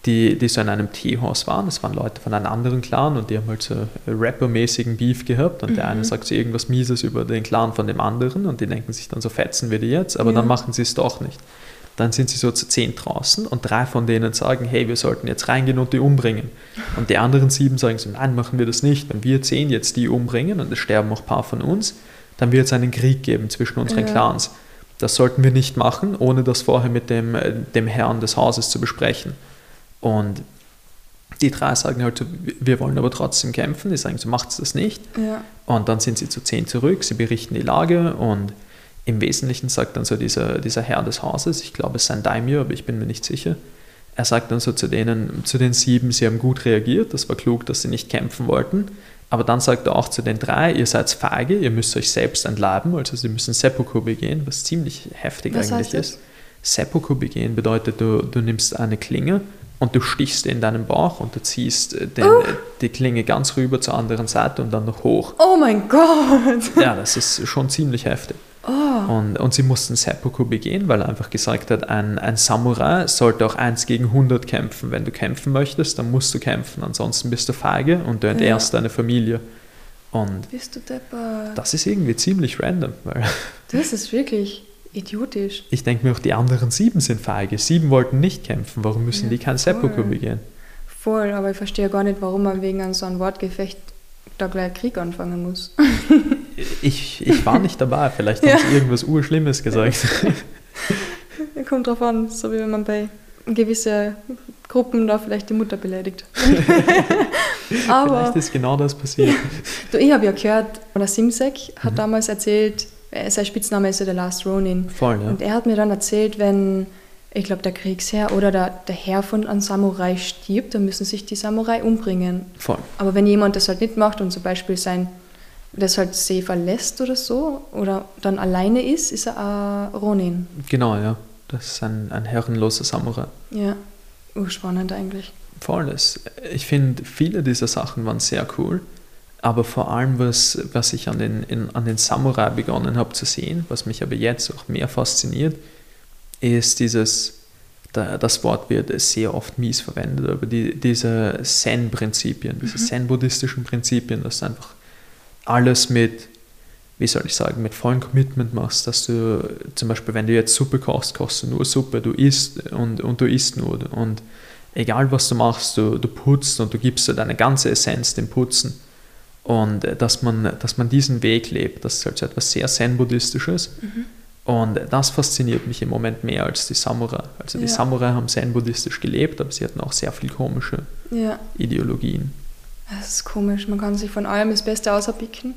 die, die so in einem Teehaus waren. Es waren Leute von einem anderen Clan und die haben halt so Rapper-mäßigen Beef gehabt und mhm. der eine sagt so irgendwas Mieses über den Clan von dem anderen und die denken sich dann so, fetzen wir die jetzt, aber ja. dann machen sie es doch nicht. Dann sind sie so zu zehn draußen und drei von denen sagen, hey, wir sollten jetzt reingehen und die umbringen. Und die anderen sieben sagen so, nein, machen wir das nicht. Wenn wir zehn jetzt die umbringen und es sterben auch ein paar von uns, dann wird es einen Krieg geben zwischen unseren ja. Clans. Das sollten wir nicht machen, ohne das vorher mit dem, äh, dem Herrn des Hauses zu besprechen. Und Die drei sagen halt so, wir wollen aber trotzdem kämpfen. Die sagen so, macht's das nicht. Ja. Und dann sind sie zu zehn zurück, sie berichten die Lage und im Wesentlichen sagt dann so dieser, dieser Herr des Hauses, ich glaube es ist ein Daimyo, aber ich bin mir nicht sicher, er sagt dann so zu denen, zu den sieben, sie haben gut reagiert, das war klug, dass sie nicht kämpfen wollten. Aber dann sagt er auch zu den drei, ihr seid feige, ihr müsst euch selbst entleiben, also sie müssen Seppuku begehen, was ziemlich heftig was eigentlich ist. Seppuku begehen bedeutet, du, du nimmst eine Klinge und du stichst in deinen Bauch und du ziehst äh, den, oh. die Klinge ganz rüber zur anderen Seite und dann noch hoch. Oh mein Gott! Ja, das ist schon ziemlich heftig. Oh. Und, und sie mussten Seppuku begehen, weil er einfach gesagt hat, ein, ein Samurai sollte auch 1 gegen 100 kämpfen. Wenn du kämpfen möchtest, dann musst du kämpfen, ansonsten bist du feige und du entehrst ja. deine Familie. Und bist du deppert. Das ist irgendwie ziemlich random. Weil das ist wirklich idiotisch. Ich denke mir auch, die anderen sieben sind feige. Sieben wollten nicht kämpfen. Warum müssen ja, die kein Seppuku begehen? Voll, aber ich verstehe gar nicht, warum man wegen so einem Wortgefecht da gleich Krieg anfangen muss. ich, ich war nicht dabei, vielleicht ja. haben sie irgendwas Urschlimmes gesagt. Kommt drauf an, so wie wenn man bei gewissen Gruppen da vielleicht die Mutter beleidigt. Aber vielleicht ist genau das passiert. du, ich habe ja gehört, oder Simsek hat mhm. damals erzählt, äh, sein Spitzname ist ja der Last Ronin. Voll, ja. Und er hat mir dann erzählt, wenn, ich glaube, der Kriegsherr oder der, der Herr von einem Samurai stirbt, dann müssen sich die Samurai umbringen. Voll. Aber wenn jemand das halt nicht macht und zum Beispiel sein, das halt See verlässt oder so, oder dann alleine ist, ist er ein Ronin. Genau, ja. Das ist ein, ein herrenloser Samurai. Ja, oh, spannend eigentlich. Voll. Ich finde, viele dieser Sachen waren sehr cool. Aber vor allem, was, was ich an den, in, an den Samurai begonnen habe zu sehen, was mich aber jetzt auch mehr fasziniert, ist dieses, das Wort wird sehr oft mies verwendet, aber die, diese Zen-Prinzipien, diese mhm. Zen-buddhistischen Prinzipien, dass du einfach alles mit, wie soll ich sagen, mit vollem Commitment machst, dass du zum Beispiel, wenn du jetzt Suppe kochst, kochst du nur Suppe, du isst und, und du isst nur und egal was du machst, du, du putzt und du gibst deine ganze Essenz dem Putzen und äh, dass man, dass man diesen Weg lebt, das ist halt so etwas sehr Zen-Buddhistisches. Mhm. Und das fasziniert mich im Moment mehr als die Samurai. Also die ja. Samurai haben Zen-Buddhistisch gelebt, aber sie hatten auch sehr viel komische ja. Ideologien. Das ist komisch, man kann sich von allem das Beste auserpicken.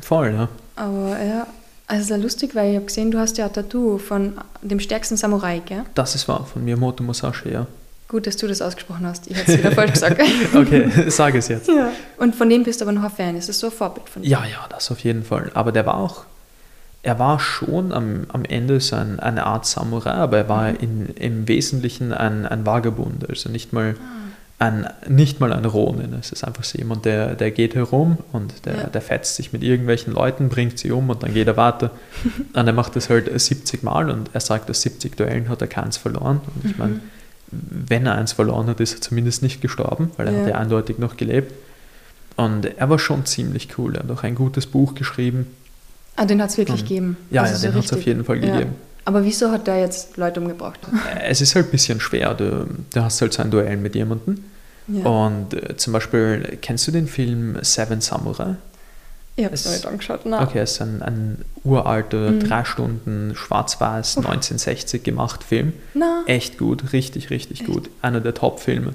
Voll, ja. Aber ja, also es ist ja lustig, weil ich habe gesehen, du hast ja ein Tattoo von dem stärksten Samurai, gell? Das ist wahr, von Miyamoto Musashi, ja. Gut, dass du das ausgesprochen hast. Ich hätte es wieder falsch gesagt. okay, sag es jetzt. Ja. Und von dem bist du aber noch ein Fan. Ist das so ein Vorbild von dir? Ja, ja, das auf jeden Fall. Aber der war auch, er war schon am, am Ende so ein, eine Art Samurai, aber er war mhm. in, im Wesentlichen ein, ein Vagabund. Also nicht mal, ah. ein, nicht mal ein Ronin. Es ist einfach so jemand, der, der geht herum und der, ja. der fetzt sich mit irgendwelchen Leuten, bringt sie um und dann geht er weiter. und er macht das halt 70 Mal und er sagt, aus 70 Duellen hat er keins verloren. Und ich mhm. Wenn er eins verloren hat, ist er zumindest nicht gestorben, weil er ja. hat ja eindeutig noch gelebt. Und er war schon ziemlich cool. Er hat auch ein gutes Buch geschrieben. Ah, den hat es wirklich und, gegeben. Ja, ja den hat es auf jeden Fall ja. gegeben. Aber wieso hat der jetzt Leute umgebracht? Äh, es ist halt ein bisschen schwer. Du, du hast halt so ein Duell mit jemandem. Ja. Und äh, zum Beispiel, kennst du den Film Seven Samurai? Ich habe es noch nicht angeschaut. Nein. Okay, es ist ein, ein uralter, mhm. drei Stunden schwarz-weiß, 1960 gemacht Film. Na. Echt gut, richtig, richtig Echt? gut. Einer der Top-Filme.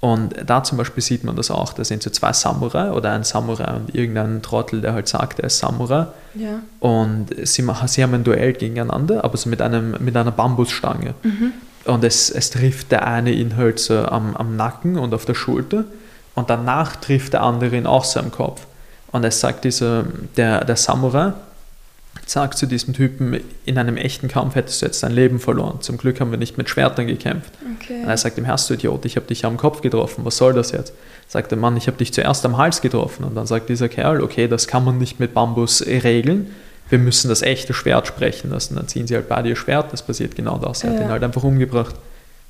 Und da zum Beispiel sieht man das auch. Da sind so zwei Samurai oder ein Samurai und irgendein Trottel, der halt sagt, er ist Samurai. Ja. Und sie, sie haben ein Duell gegeneinander, aber so mit, einem, mit einer Bambusstange. Mhm. Und es, es trifft der eine ihn halt so am, am Nacken und auf der Schulter. Und danach trifft der andere ihn auch so am Kopf. Und es sagt dieser, der, der Samurai, sagt zu diesem Typen, in einem echten Kampf hättest du jetzt dein Leben verloren. Zum Glück haben wir nicht mit Schwertern gekämpft. Okay. Und er sagt ihm, Herrst du Idiot, ich habe dich am Kopf getroffen, was soll das jetzt? Sagt der Mann, ich habe dich zuerst am Hals getroffen. Und dann sagt dieser Kerl, okay, das kann man nicht mit Bambus regeln, wir müssen das echte Schwert sprechen lassen. Dann ziehen sie halt beide ihr Schwert, das passiert genau das. Er ja. hat ihn halt einfach umgebracht.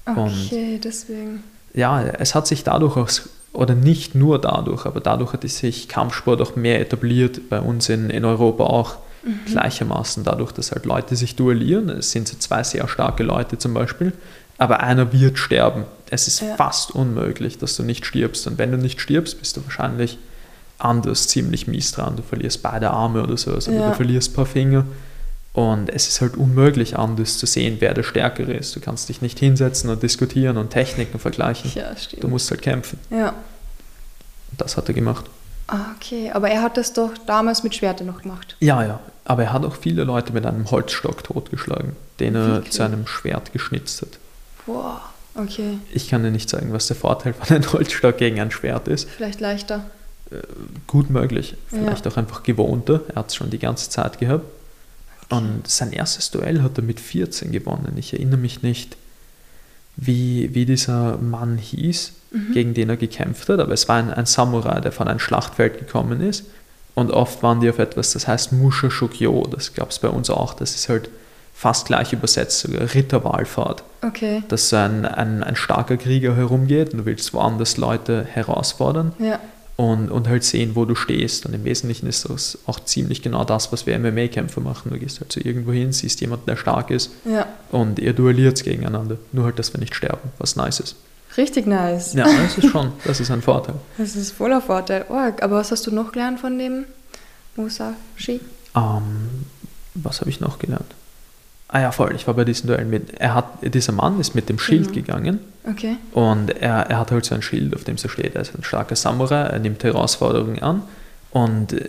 Okay, Und deswegen. Ja, es hat sich dadurch auch oder nicht nur dadurch, aber dadurch hat sich Kampfsport auch mehr etabliert, bei uns in, in Europa auch mhm. gleichermaßen, dadurch, dass halt Leute sich duellieren. Es sind so zwei sehr starke Leute zum Beispiel, aber einer wird sterben. Es ist ja. fast unmöglich, dass du nicht stirbst. Und wenn du nicht stirbst, bist du wahrscheinlich anders ziemlich mies dran. Du verlierst beide Arme oder so, also ja. du verlierst ein paar Finger. Und es ist halt unmöglich, anders zu sehen, wer der Stärkere ist. Du kannst dich nicht hinsetzen und diskutieren und Techniken vergleichen. Ja, stimmt. Du musst halt kämpfen. Ja. Das hat er gemacht. Ah, okay. Aber er hat das doch damals mit Schwerte noch gemacht. Ja, ja. Aber er hat auch viele Leute mit einem Holzstock totgeschlagen, den er Wirklich? zu einem Schwert geschnitzt hat. Boah, okay. Ich kann dir nicht sagen, was der Vorteil von einem Holzstock gegen ein Schwert ist. Vielleicht leichter. Äh, gut möglich. Vielleicht ja. auch einfach gewohnter. Er hat es schon die ganze Zeit gehabt. Und sein erstes Duell hat er mit 14 gewonnen. Ich erinnere mich nicht, wie, wie dieser Mann hieß, mhm. gegen den er gekämpft hat, aber es war ein, ein, Samurai, der von einem Schlachtfeld gekommen ist. Und oft waren die auf etwas, das heißt Musha Shukyo, das gab es bei uns auch. Das ist halt fast gleich übersetzt, sogar Ritterwahlfahrt. Okay. Dass so ein, ein, ein starker Krieger herumgeht und du willst woanders Leute herausfordern. Ja und, und halt sehen, wo du stehst. Und im Wesentlichen ist das auch ziemlich genau das, was wir MMA-Kämpfer machen. Du gehst halt so irgendwo hin, siehst jemanden, der stark ist ja. und ihr duelliert gegeneinander. Nur halt, dass wir nicht sterben, was nice ist. Richtig nice. Ja, das ist schon, das ist ein Vorteil. Das ist voller Vorteil. Oh, aber was hast du noch gelernt von dem Musashi? Um, ähm, was habe ich noch gelernt? Ah ja, voll. Ich war bei diesem Duell mit. Er hat, dieser Mann ist mit dem Schild mhm. gegangen. Okay. Und er, er hat halt so ein Schild, auf dem so steht, er ist ein starker Samurai, er nimmt Herausforderungen an. Und äh,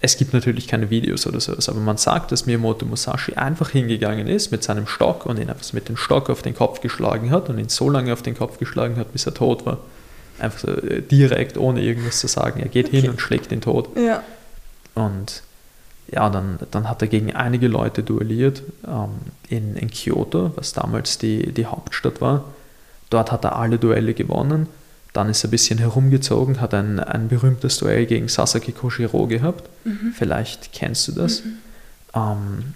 es gibt natürlich keine Videos oder sowas, aber man sagt, dass Miyamoto Musashi einfach hingegangen ist mit seinem Stock und ihn einfach mit dem Stock auf den Kopf geschlagen hat und ihn so lange auf den Kopf geschlagen hat, bis er tot war. Einfach so äh, direkt, ohne irgendwas zu sagen. Er geht okay. hin und schlägt ihn tot. Ja. Und ja, dann, dann hat er gegen einige Leute duelliert ähm, in, in Kyoto, was damals die, die Hauptstadt war. Dort hat er alle Duelle gewonnen. Dann ist er ein bisschen herumgezogen, hat ein, ein berühmtes Duell gegen Sasaki Koshiro gehabt. Mhm. Vielleicht kennst du das. Mhm. Ähm,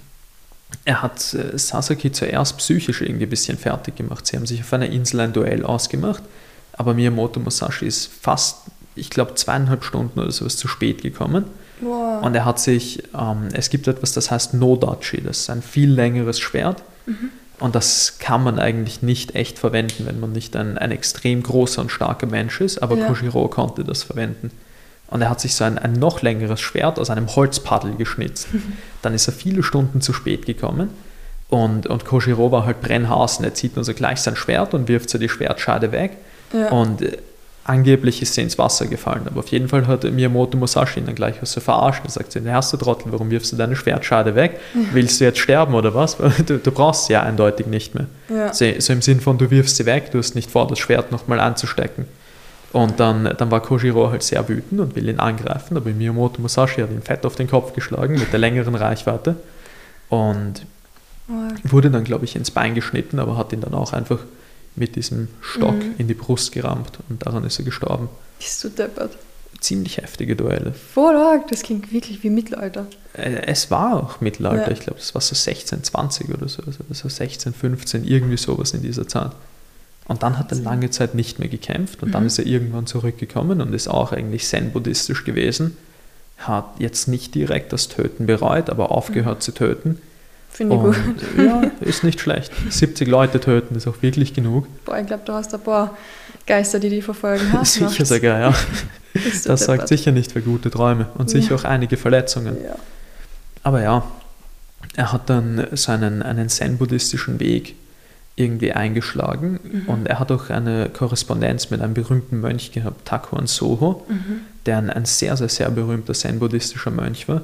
er hat äh, Sasaki zuerst psychisch irgendwie ein bisschen fertig gemacht. Sie haben sich auf einer Insel ein Duell ausgemacht, aber Miyamoto Musashi ist fast, ich glaube, zweieinhalb Stunden oder sowas zu spät gekommen. Wow. Und er hat sich, ähm, es gibt etwas, das heißt No-Dachi, das ist ein viel längeres Schwert. Mhm. Und das kann man eigentlich nicht echt verwenden, wenn man nicht ein, ein extrem großer und starker Mensch ist. Aber ja. Koshiro konnte das verwenden. Und er hat sich so ein, ein noch längeres Schwert aus einem Holzpaddel geschnitzt. Dann ist er viele Stunden zu spät gekommen. Und, und Koshiro war halt brennhaß und er zieht nur so gleich sein Schwert und wirft so die Schwertscheide weg. Ja. Und äh, angeblich ist sie ins Wasser gefallen. Aber auf jeden Fall hat Miyamoto Musashi ihn dann gleich so verarscht. Er sagt, der erste Trottel, warum wirfst du deine Schwertschade weg? Willst du jetzt sterben oder was? Du, du brauchst sie ja eindeutig nicht mehr. Ja. So, so, im Sinn von, du wirfst sie weg, du hast nicht vor, das Schwert nochmal anzustecken. Und dann, dann war Kojiro halt sehr wütend und will ihn angreifen, aber Miyamoto Musashi hat ihn fett auf den Kopf geschlagen mit der längeren Reichweite und wurde dann, glaube ich, ins Bein geschnitten, aber hat ihn dann auch einfach mit diesem Stock mhm. in die Brust gerammt und daran ist er gestorben. Bist du deppert? Ziemlich heftige Duelle. Voll arg, das klingt wirklich wie Mittelalter. Äh, es war auch Mittelalter, ja. ich glaube, das war so 16, 20 oder so, also so 16, 15, irgendwie sowas in dieser Zeit. Und dann hat er lange Zeit nicht mehr gekämpft und mhm. dann ist er irgendwann zurückgekommen und ist auch eigentlich zen-buddhistisch gewesen. Hat jetzt nicht direkt das Töten bereut, aber aufgehört mhm. zu töten Finde ich gut. Ja, ist nicht schlecht. 70 Leute töten ist auch wirklich genug. Boah, ich glaube, du hast ein paar Geister, die die verfolgen hast. sicher sogar, ja. das deppert. sagt sicher nicht für gute Träume und sicher ja. auch einige Verletzungen. Ja. Aber ja, er hat dann seinen einen zen-buddhistischen Weg irgendwie eingeschlagen mhm. und er hat auch eine Korrespondenz mit einem berühmten Mönch gehabt, Takuan Soho, mhm. der ein, ein sehr, sehr, sehr berühmter zen-buddhistischer Mönch war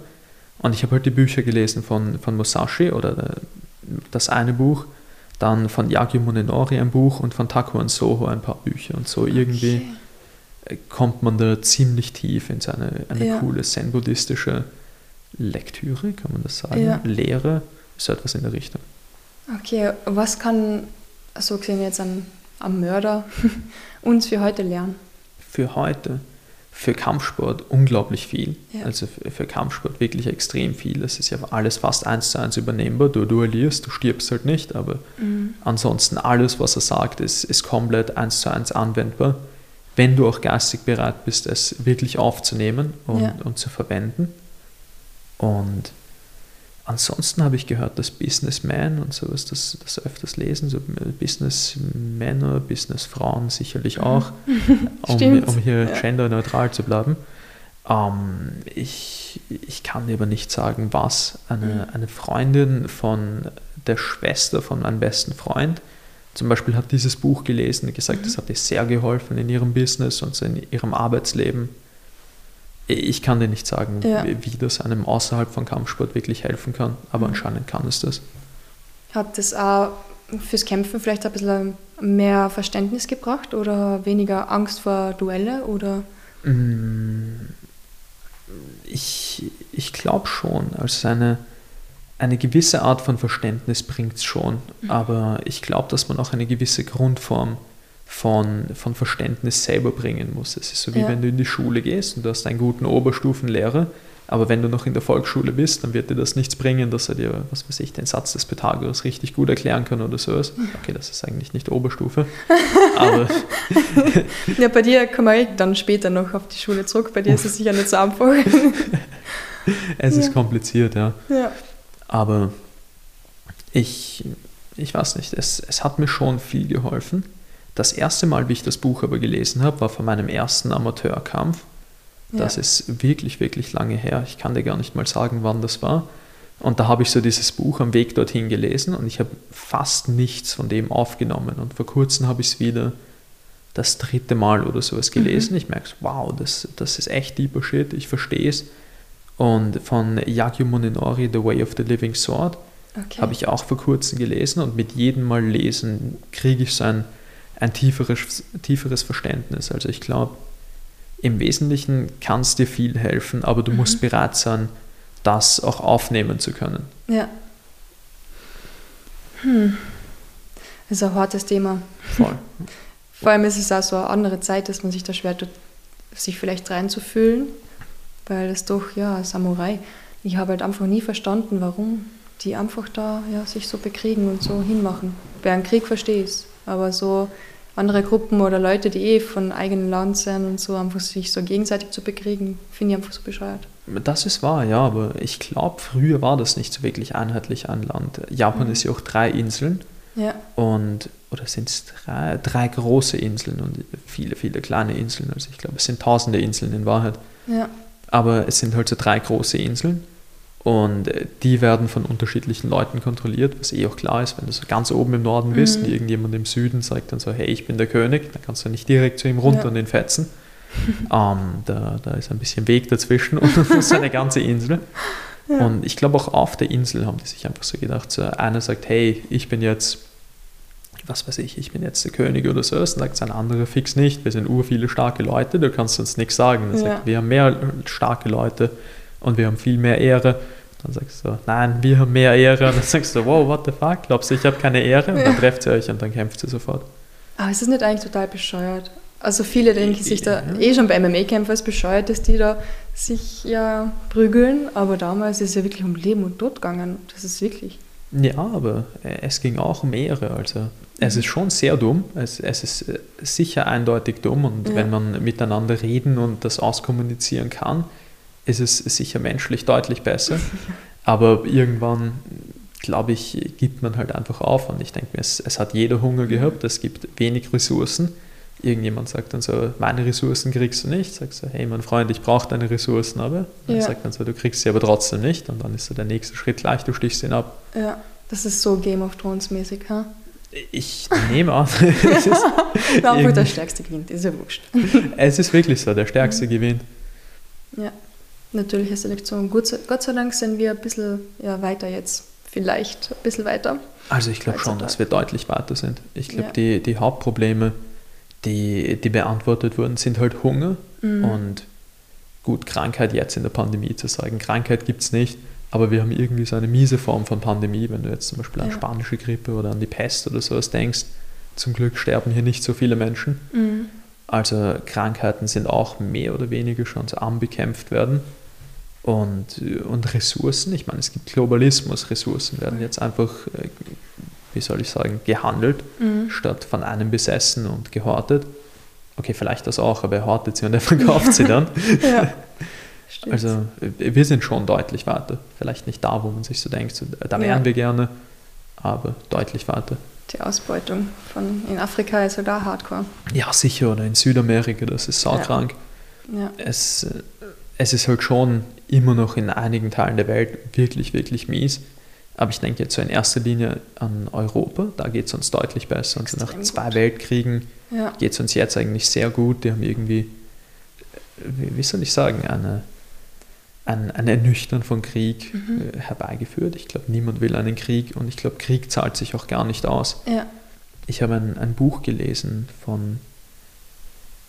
und ich habe halt die Bücher gelesen von, von Musashi oder das eine Buch, dann von Yagyu Munenori ein Buch und von Takuan Soho ein paar Bücher. Und so irgendwie okay. kommt man da ziemlich tief in seine eine ja. coole zen-buddhistische Lektüre, kann man das sagen? Ja. Lehre, so etwas in der Richtung. Okay, was kann so gesehen jetzt am Mörder uns für heute lernen? Für heute? Für Kampfsport unglaublich viel. Ja. Also für, für, Kampfsport wirklich extrem viel. Es ist ja alles fast eins zu eins übernehmbar. Du duellierst, du stirbst halt nicht, aber mhm. ansonsten alles, was er sagt, ist, ist komplett eins zu eins anwendbar, wenn du auch geistig bereit bist, es wirklich aufzunehmen und, ja. und zu verwenden. Und Ansonsten habe ich gehört, dass Businessmen und sowas das, das öfters lesen, so Businessmänner, Businessfrauen sicherlich auch, um, um hier ja. genderneutral zu bleiben. Ähm, ich, ich kann aber nicht sagen, was. Eine, mhm. eine Freundin von der Schwester von meinem besten Freund zum Beispiel hat dieses Buch gelesen und gesagt, mhm. das hat ihr sehr geholfen in ihrem Business und in ihrem Arbeitsleben. Ich kann dir nicht sagen, ja. wie das einem außerhalb von Kampfsport wirklich helfen kann, aber mhm. anscheinend kann es das. Hat das auch fürs Kämpfen vielleicht ein bisschen mehr Verständnis gebracht oder weniger Angst vor Duelle oder? Mm, ich, ich glaube schon. Also eine, eine gewisse Art von Verständnis bringt es schon, mhm. aber ich glaube, dass man auch eine gewisse Grundform von, von Verständnis selber bringen muss. Es ist so wie ja. wenn du in die Schule gehst und du hast einen guten Oberstufenlehrer aber wenn du noch in der Volksschule bist, dann wird dir das nichts bringen, dass er dir, was weiß ich, den Satz des Pythagoras richtig gut erklären kann oder sowas. Okay, das ist eigentlich nicht Oberstufe. aber ja, bei dir komme ich dann später noch auf die Schule zurück. Bei dir ist es sicher nicht so einfach. es ist kompliziert, ja. ja. Aber ich, ich weiß nicht, es, es hat mir schon viel geholfen. Das erste Mal, wie ich das Buch aber gelesen habe, war von meinem ersten Amateurkampf. Das ja. ist wirklich, wirklich lange her. Ich kann dir gar nicht mal sagen, wann das war. Und da habe ich so dieses Buch am Weg dorthin gelesen und ich habe fast nichts von dem aufgenommen. Und vor kurzem habe ich es wieder das dritte Mal oder sowas gelesen. Mhm. Ich merke, wow, das, das ist echt deeper Shit, ich verstehe es. Und von Yagyu Moninori, The Way of the Living Sword, okay. habe ich auch vor kurzem gelesen und mit jedem Mal lesen kriege ich so ein, ein tieferes, tieferes Verständnis. Also ich glaube, im Wesentlichen kann es dir viel helfen, aber du mhm. musst bereit sein, das auch aufnehmen zu können. Ja. Hm. Das ist ein hartes Thema. Voll. Vor allem ist es auch so eine andere Zeit, dass man sich da schwer tut, sich vielleicht reinzufühlen, weil es doch, ja, Samurai. Ich habe halt einfach nie verstanden, warum die einfach da ja, sich so bekriegen und so hinmachen. Bei einem Krieg es, aber so andere Gruppen oder Leute, die eh von eigenen Land sind und so, einfach sich so gegenseitig zu bekriegen, finde ich einfach so bescheuert. Das ist wahr, ja, aber ich glaube, früher war das nicht so wirklich einheitlich ein Land. Japan mhm. ist ja auch drei Inseln. Ja. Und, oder sind es drei, drei große Inseln und viele, viele kleine Inseln. Also ich glaube, es sind tausende Inseln in Wahrheit. Ja. Aber es sind halt so drei große Inseln. Und äh, die werden von unterschiedlichen Leuten kontrolliert, was eh auch klar ist, wenn du so ganz oben im Norden bist mhm. und irgendjemand im Süden sagt dann so, hey, ich bin der König, dann kannst du nicht direkt zu ihm runter ja. und ihn fetzen. ähm, da, da ist ein bisschen Weg dazwischen und das ist eine ganze Insel. Ja. Und ich glaube auch auf der Insel haben die sich einfach so gedacht, so einer sagt, hey, ich bin jetzt, was weiß ich, ich bin jetzt der König oder so, dann sagt ein anderer fix nicht, wir sind ur viele starke Leute, du kannst uns nichts sagen. Dann ja. sagt, wir haben mehr starke Leute und wir haben viel mehr Ehre. Dann sagst du, nein, wir haben mehr Ehre. Und dann sagst du, wow, what the fuck, glaubst du, ich habe keine Ehre? Und dann trefft ihr euch und dann kämpft ihr sofort. Aber ist das nicht eigentlich total bescheuert? Also viele denken sich da eh schon bei MMA-Kämpfern als bescheuert, dass die da sich ja prügeln, aber damals ist es ja wirklich um Leben und Tod gegangen. Das ist wirklich. Ja, aber es ging auch um Ehre. Also es ist schon sehr dumm. Es, es ist äh, sicher eindeutig dumm und ja. wenn man miteinander reden und das auskommunizieren kann, ist es sicher menschlich deutlich besser. Aber irgendwann, glaube ich, gibt man halt einfach auf. Und ich denke mir, es, es, hat jeder Hunger gehabt, es gibt wenig Ressourcen. Irgendjemand sagt dann so, meine Ressourcen kriegst du nicht. Sagst du, hey mein Freund, ich brauche deine Ressourcen, aber ja. sagt dann so, du kriegst sie aber trotzdem nicht. Und dann ist so der nächste Schritt gleich, du stichst ihn ab. Ja, das ist so Game of Thrones mäßig, ha? Ich nehme an. es ist einfach der Stärkste gewinnt, ist ja wurscht. es ist wirklich so, der Stärkste mhm. gewinnt. Ja natürliche Selektion. Gott, Gott sei Dank sind wir ein bisschen ja, weiter jetzt. Vielleicht ein bisschen weiter. Also ich glaube schon, dass wir deutlich weiter sind. Ich glaube, ja. die, die Hauptprobleme, die, die beantwortet wurden, sind halt Hunger mhm. und gut, Krankheit jetzt in der Pandemie zu sagen. Krankheit gibt es nicht, aber wir haben irgendwie so eine miese Form von Pandemie, wenn du jetzt zum Beispiel an ja. spanische Grippe oder an die Pest oder sowas denkst. Zum Glück sterben hier nicht so viele Menschen. Mhm. Also Krankheiten sind auch mehr oder weniger schon so am bekämpft werden. Und, und Ressourcen, ich meine, es gibt Globalismus, Ressourcen werden jetzt einfach, äh, wie soll ich sagen, gehandelt, mhm. statt von einem besessen und gehortet. Okay, vielleicht das auch, aber er hortet sie und er verkauft sie dann. ja, also wir sind schon deutlich weiter. Vielleicht nicht da, wo man sich so denkt, da wären ja. wir gerne, aber deutlich weiter. Die Ausbeutung von in Afrika ist sogar hardcore. Ja, sicher, oder in Südamerika, das ist saukrank. Ja. Ja. Es, es ist halt schon immer noch in einigen Teilen der Welt wirklich, wirklich mies. Aber ich denke jetzt so in erster Linie an Europa, da geht es uns deutlich besser. Und nach zwei gut. Weltkriegen ja. geht es uns jetzt eigentlich sehr gut. Die haben irgendwie, wie, wie soll ich sagen, eine, ein, ein Ernüchtern von Krieg mhm. Äh, herbeigeführt. Ich glaube, niemand will einen Krieg und ich glaube, Krieg zahlt sich auch gar nicht aus. Ja. Ich habe ein, ein Buch gelesen von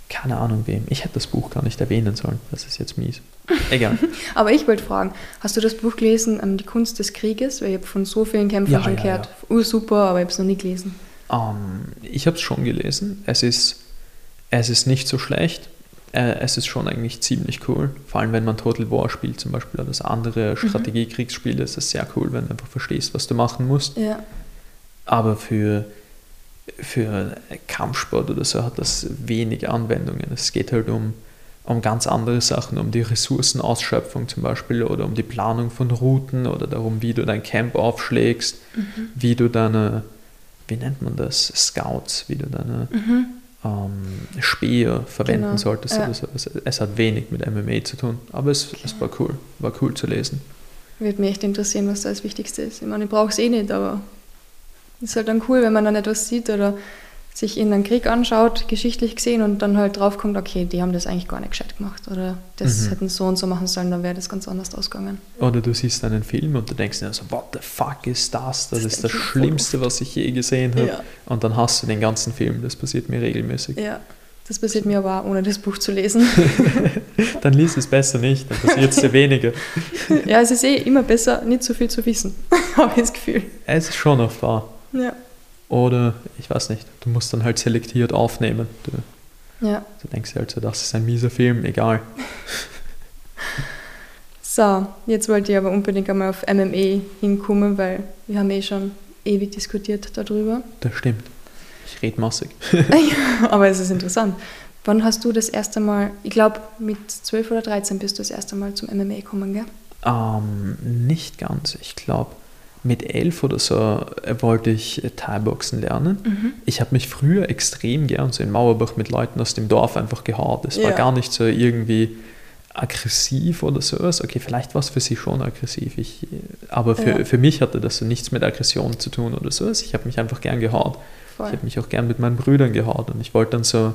keine Ahnung wem. Ich hätte das Buch gar nicht erwähnen sollen. Das ist jetzt mies. Egal. aber ich wollte fragen, hast du das Buch gelesen, ähm, Die Kunst des Krieges? Weil ich habe von so vielen Kämpfern ja, schon ja, gehört. Ja. super, aber ich habe es noch nie gelesen. Um, ähm, ich habe es schon gelesen. Es ist, es ist nicht so schlecht. Äh, es ist schon eigentlich ziemlich cool. Vor allem, wenn man Total War spielt, zum Beispiel, oder das andere mhm. Strategiekriegsspiele, ist es sehr cool, wenn du einfach verstehst, was du machen musst. Ja. Aber für für Kampfsport oder so hat das wenig Anwendungen. Es geht halt um, um ganz andere Sachen, um die Ressourcenausschöpfung zum Beispiel oder um die Planung von Routen oder darum, wie du dein Camp aufschlägst, mhm. wie du deine, wie nennt man das, Scouts, wie du deine mhm. ähm, Speer verwenden genau. solltest. Ja. So. Es, es, hat wenig mit MMA zu tun, aber es, okay. es war cool, war cool zu lesen. Würde mich echt interessieren, was da das Wichtigste ist. Ich meine, ich brauche es eh nicht, aber ist halt dann cool, wenn man dann etwas sieht oder sich in einen Krieg anschaut, geschichtlich gesehen, und dann halt draufkommt, okay, die haben das eigentlich gar nicht gescheit gemacht oder das mhm. hätten so und so machen sollen, dann wäre das ganz anders ausgegangen. Oder du siehst einen Film und du denkst dir so, what the fuck ist das? Das, das ist das Schlimmste, was ich je gesehen habe. Ja. Und dann hast du den ganzen Film, das passiert mir regelmäßig. Ja, das passiert mir aber auch, ohne das Buch zu lesen. dann liest es besser nicht, dann passiert es dir weniger. ja, es ist eh immer besser, nicht so viel zu wissen, habe ich das Gefühl. Es ist schon oft wahr. Ja. Oder, ich weiß nicht, du musst dann halt selektiert aufnehmen. Du, ja. du denkst halt so, das ist ein mieser Film, egal. so, jetzt wollte ich aber unbedingt einmal auf MME hinkommen, weil wir haben eh schon ewig diskutiert darüber. Das stimmt. Ich rede massig. ja, aber es ist interessant. Wann hast du das erste Mal, ich glaube mit 12 oder 13 bist du das erste Mal zum MMA gekommen, gell? Ähm, nicht ganz. Ich glaube, mit elf oder so äh, wollte ich äh, Thai-Boxen lernen. Mhm. Ich habe mich früher extrem gern so in Mauerbach mit Leuten aus dem Dorf einfach gehaart. Es ja. war gar nicht so irgendwie aggressiv oder sowas. Okay, vielleicht war es für sie schon aggressiv. Ich, äh, aber für, ja. für mich hatte das so nichts mit Aggression zu tun oder sowas. Ich habe mich einfach gern gehaart. Voll. Ich habe mich auch gern mit meinen Brüdern gehaart und ich wollte dann so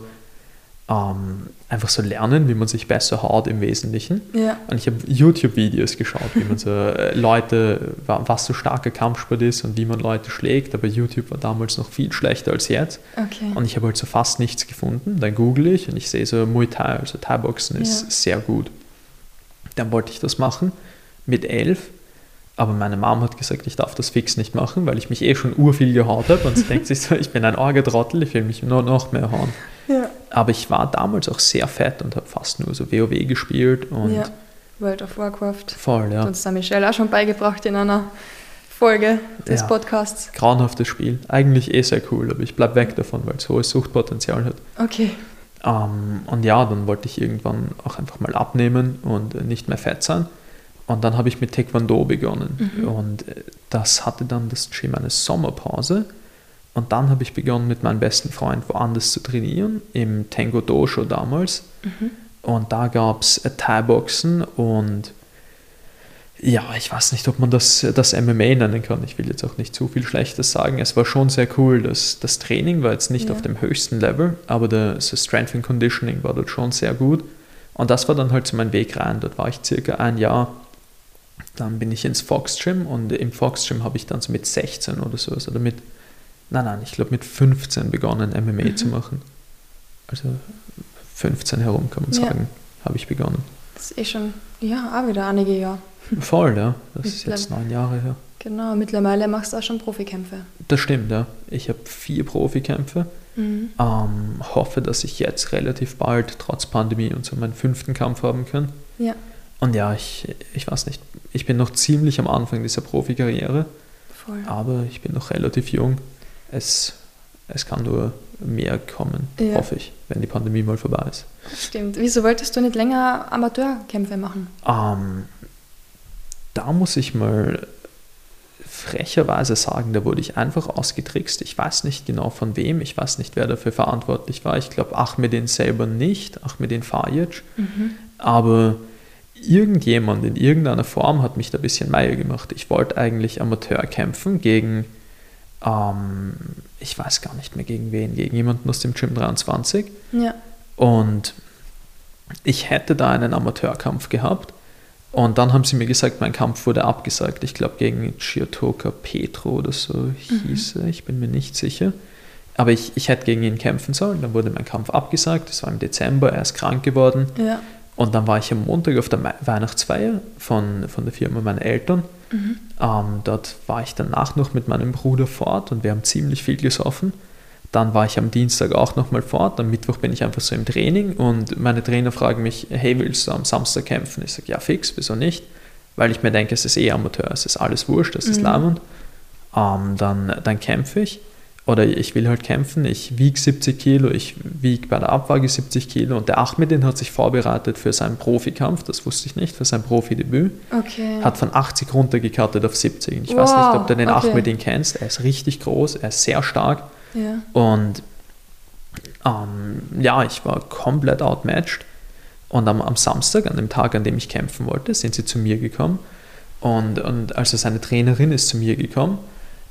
ähm, einfach so lernen, wie man sich besser haut im Wesentlichen. Ja. Und ich habe YouTube-Videos geschaut, wie man so äh, Leute, was so starker Kampfsport ist und wie man Leute schlägt. Aber YouTube war damals noch viel schlechter als jetzt. Okay. Und ich habe halt so fast nichts gefunden. Dann google ich und ich sehe so Muay Thai, also Thai-Boxen ist ja. sehr gut. Dann wollte ich das machen mit elf. Aber meine Mom hat gesagt, ich darf das fix nicht machen, weil ich mich eh schon urviel gehaut habe. Und sie denkt sich so, ich bin ein Orgetrottel, ich will mich nur noch mehr hauen. Ja. Aber ich war damals auch sehr fett und habe fast nur so WoW gespielt. Und ja, World of Warcraft. Voll, ja. Und das hat Michelle auch schon beigebracht in einer Folge des ja. Podcasts. Grauenhaftes Spiel. Eigentlich eh sehr cool, aber ich bleibe weg davon, weil es hohes Suchtpotenzial hat. Okay. Um, ähm, und ja, dann wollte ich irgendwann auch einfach mal abnehmen und nicht mehr fett sein. Und dann habe ich mit Taekwondo begonnen. Mhm. Und äh, das hatte dann das Gym eine Sommerpause. Und dann habe ich begonnen, mit meinem besten Freund woanders zu trainieren, im Tango Dojo damals. Mhm. Und da gab es Thai-Boxen und ja, ich weiß nicht, ob man das, das MMA nennen kann. Ich will jetzt auch nicht zu viel Schlechtes sagen. Es war schon sehr cool. Das, das Training war jetzt nicht ja. auf dem höchsten Level, aber das Strength and Conditioning war dort schon sehr gut. Und das war dann halt so mein Weg rein. Dort war ich circa ein Jahr. Dann bin ich ins Fox Gym und im Fox Gym habe ich dann so mit 16 oder so, oder mit nein, nein, ich glaube mit 15 begonnen, MMA mhm. zu machen. Also 15 herum kann man sagen, ja. habe ich begonnen. Das ist eh schon, ja, auch wieder einige Jahre. Voll, ja. Das ist jetzt neun Jahre her. Genau, mittlerweile machst du auch schon Profikämpfe. Das stimmt, ja. Ich habe vier Profikämpfe. Mhm. Ähm, hoffe, dass ich jetzt relativ bald, trotz Pandemie und so, meinen fünften Kampf haben kann. Ja. Und ja, ich, ich weiß nicht, ich bin noch ziemlich am Anfang dieser Profikarriere. Voll. Aber ich bin noch relativ jung es, es kann nur mehr kommen, ja. hoffe ich, wenn die Pandemie mal vorbei ist. Stimmt. Wieso wolltest du nicht länger Amateurkämpfe machen? Ähm, da muss ich mal frecherweise sagen, da wurde ich einfach ausgetrickst. Ich weiß nicht genau von wem, ich weiß nicht, wer dafür verantwortlich war. Ich glaube Ahmedin selber nicht, Ahmedin Fajic. Mhm. Aber irgendjemand in irgendeiner Form hat mich da ein bisschen Meier gemacht. Ich wollte eigentlich Amateur kämpfen gegen, ähm, ich weiß gar nicht mehr gegen wen, gegen jemanden aus dem Gym 23. Ja. Und ich hätte da einen Amateurkampf gehabt. Und dann haben sie mir gesagt, mein Kampf wurde abgesagt. Ich glaube gegen Chiotoka Petro oder so mhm. hieß er, ich bin mir nicht sicher. Aber ich, ich hätte gegen ihn kämpfen sollen. Dann wurde mein Kampf abgesagt. Das war im Dezember, er ist krank geworden. Ja. Und dann war ich am Montag auf der Weihnachtsfeier von, von der Firma meiner Eltern. Mhm. Ähm, dort war ich danach noch mit meinem Bruder fort und wir haben ziemlich viel gesoffen. Dann war ich am Dienstag auch nochmal fort. Am Mittwoch bin ich einfach so im Training und meine Trainer fragen mich, hey, willst du am Samstag kämpfen? Ich sage, ja, fix, wieso nicht? Weil ich mir denke, es ist eh Amateur, es ist alles wurscht, es ist mhm. Leimund. Ähm, dann, dann kämpfe ich oder ich will halt kämpfen, ich wiege 70 Kilo, ich wiege bei der Abwaage 70 Kilo und der Ahmedin hat sich vorbereitet für seinen Profikampf, das wusste ich nicht, für sein Profidebüt. Okay. Hat von 80 runtergekartet auf 70. Ich wow, weiß nicht, ob du den okay. Ahmedin kennst, er ist richtig groß, er ist sehr stark ja. und ähm, ja, ich war komplett outmatched und am, am Samstag, an dem Tag, an dem ich kämpfen wollte, sind sie zu mir gekommen und, und also seine Trainerin ist zu mir gekommen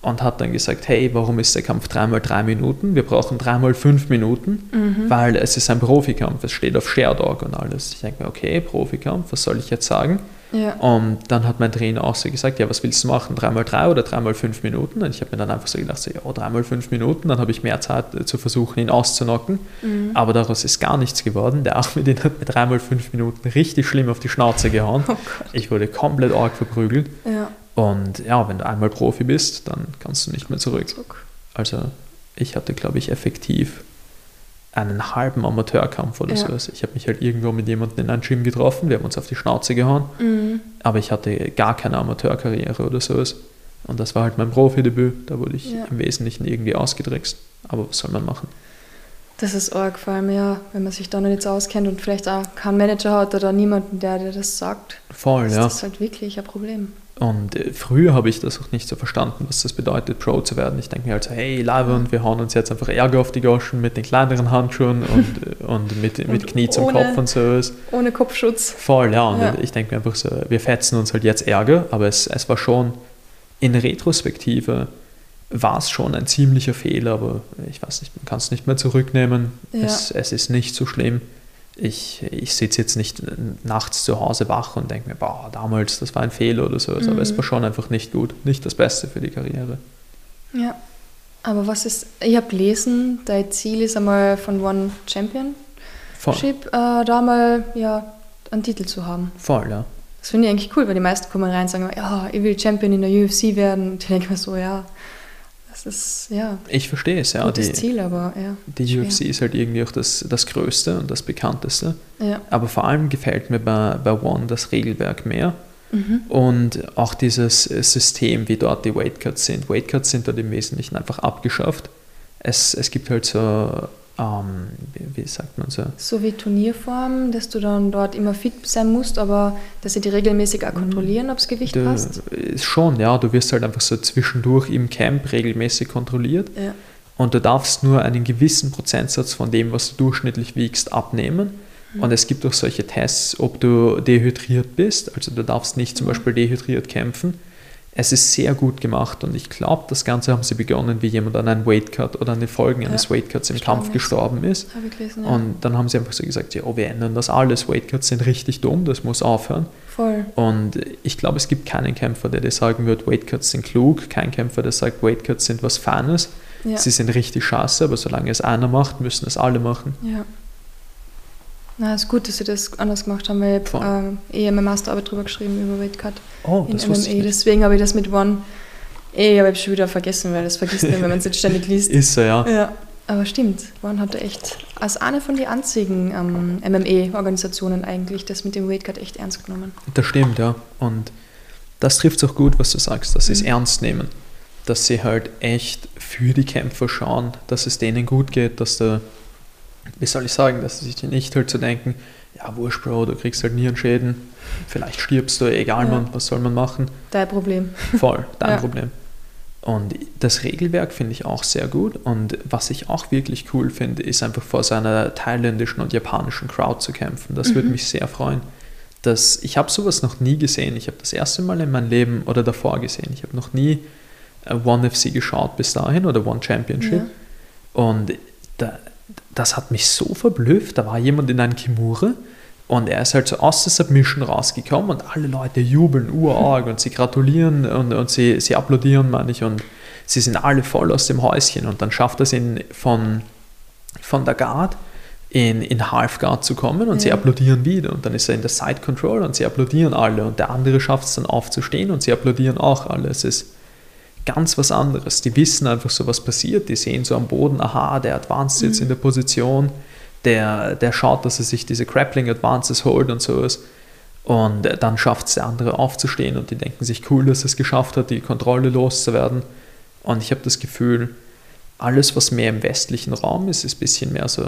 und hat dann gesagt, hey, warum ist der Kampf dreimal drei Minuten? Wir brauchen dreimal fünf Minuten, mhm. weil es ist ein Profikampf, es steht auf Sherdog und alles. Ich denke mir, okay, Profikampf, was soll ich jetzt sagen? Ja. Und dann hat mein Trainer auch so gesagt, ja, was willst du machen, dreimal drei oder dreimal fünf Minuten? Und ich habe mir dann einfach so gedacht, so, ja, dreimal fünf Minuten, dann habe ich mehr Zeit äh, zu versuchen, ihn auszunocken. Mhm. Aber daraus ist gar nichts geworden. Der Ahmedin hat mir dreimal fünf Minuten richtig schlimm auf die Schnauze gehauen. Oh ich wurde komplett arg verprügelt. Ja. Und ja, wenn du einmal Profi bist, dann kannst du nicht mehr zurück. Also ich hatte, glaube ich, effektiv einen halben Amateurkampf oder ja. so. Also ich habe mich halt irgendwo mit jemandem in einem Gym getroffen, wir haben uns auf die Schnauze gehauen, mhm. aber ich hatte gar keine Amateurkarriere oder sowas. Und das war halt mein Profidebüt, da wurde ich ja. im Wesentlichen irgendwie ausgedrickst. Aber was soll man machen? Das ist arg, vor allem ja, wenn man sich da noch nicht so auskennt und vielleicht auch keinen Manager hat oder niemanden, der dir das sagt. Voll, ist ja. Das ist halt wirklich ein Problem. Und äh, früher habe ich das auch nicht so verstanden, was das bedeutet, Pro zu werden. Ich denke mir halt so, hey, Lava und wir hauen uns jetzt einfach Ärger auf die Goschen mit den kleineren Handschuhen und, äh, und mit, und mit Knie zum ohne, Kopf und so. Ohne Kopfschutz. Voll, ja. Und ja. ich denke mir einfach so, wir fetzen uns halt jetzt Ärger, aber es, es war schon in Retrospektive war es schon ein ziemlicher Fehler, aber ich weiß nicht, man kann es nicht mehr zurücknehmen. Ja. Es, es ist nicht so schlimm ich, ich sitze jetzt nicht nachts zu Hause wach und denke mir, boah, damals, das war ein Fehler oder so. Mhm. Aber es mhm. war schon einfach nicht gut, nicht das Beste für die Karriere. Ja, aber was ist, ich habe gelesen, dein Ziel ist einmal von One Championship, äh, da mal ja, einen Titel zu haben. Voll, ja. Das finde ich eigentlich cool, weil die meisten kommen rein und sagen, ja, ich will Champion in der UFC werden. Und ich denke mir so, ja, das ist, ja. Ich verstehe es, ja. Gutes die, Ziel, aber ja. Die. UFC ist halt irgendwie auch das, das Größte und das Bekannteste. Ja. Aber vor allem gefällt mir bei, bei One das Regelwerk mehr. Mhm. Und auch dieses System, wie dort die Weightcuts sind. Weightcuts sind dort im Wesentlichen einfach abgeschafft. Es, es gibt halt so ähm, wie, wie, sagt man so? So wie Turnierform, dass du dann dort immer fit sein musst, aber dass sie die regelmäßig auch kontrollieren, ob das Gewicht du, passt? Schon, ja. Du wirst halt einfach so zwischendurch im Camp regelmäßig kontrolliert. Ja. Und du darfst nur einen gewissen Prozentsatz von dem, was du durchschnittlich wiegst, abnehmen. Mhm. Und es gibt auch solche Tests, ob du dehydriert bist. Also du darfst nicht zum mhm. Beispiel dehydriert kämpfen es ist sehr gut gemacht und ich glaube, das Ganze haben sie begonnen, wie jemand an einem Weightcut oder an den Folgen ja, eines Weightcuts im Kampf gestorben ist. Gelesen, ja. Und dann haben sie einfach so gesagt, ja, oh, wir ändern das alles, Weightcuts sind richtig dumm, das muss aufhören. Voll. Und ich glaube, es gibt keinen Kämpfer, der dir sagen wird, Weightcuts sind klug, kein Kämpfer, der sagt, Weightcuts sind was Feines. Ja. Sie sind richtig scheiße, aber solange es einer macht, müssen es alle machen. Ja. Na, es ist gut, dass sie das anders gemacht haben, weil ich habe äh, eh meine Masterarbeit drüber geschrieben über Weightcut oh, in MMA. Deswegen habe ich das mit One eh, habe ich schon wieder vergessen, weil das vergisst man, wenn man es jetzt ständig liest. Ist so, ja. ja. Aber stimmt, One hatte echt als eine von den einzigen ähm, MMA-Organisationen eigentlich das mit dem Weightcut echt ernst genommen. Das stimmt, ja. Und das trifft es auch gut, was du sagst, dass sie es mhm. ernst nehmen. Dass sie halt echt für die Kämpfer schauen, dass es denen gut geht, dass der wie soll ich sagen, dass sie sich nicht halt zu denken, ja, wurscht, Bro, du kriegst halt Nierenschäden, vielleicht stirbst du, egal, ja. man, was soll man machen? Dein Problem. Voll, dein ja. Problem. Und das Regelwerk finde ich auch sehr gut. Und was ich auch wirklich cool finde, ist einfach vor seiner thailändischen und japanischen Crowd zu kämpfen. Das mhm. würde mich sehr freuen. dass ich habe sowas noch nie gesehen. Ich habe das erste Mal in meinem Leben oder davor gesehen. Ich habe noch nie äh, One FC geschaut bis dahin oder One Championship. Ja. Und da, das hat mich so verblüfft. Da war jemand in einem Kimura und er ist halt so aus der Submission rausgekommen und alle Leute jubeln urarg und sie gratulieren und, und sie, sie applaudieren, meine ich, und sie sind alle voll aus dem Häuschen. Und dann schafft er es in, von, von der Guard in, in Half Guard zu kommen und ja. sie applaudieren wieder. Und dann ist er in der Side Control und sie applaudieren alle. Und der andere schafft es dann aufzustehen und sie applaudieren auch alle. Es ist ganz was anderes. Die wissen einfach so, was passiert. Die sehen so am Boden, aha, der Advanced mhm. jetzt in der Position, der, der schaut, dass er sich diese Grappling Advances holt und sowas. Und dann schafft es der andere aufzustehen und die denken sich, cool, dass er es geschafft hat, die Kontrolle loszuwerden. Und ich habe das Gefühl, alles, was mehr im westlichen Raum ist, ist ein bisschen mehr so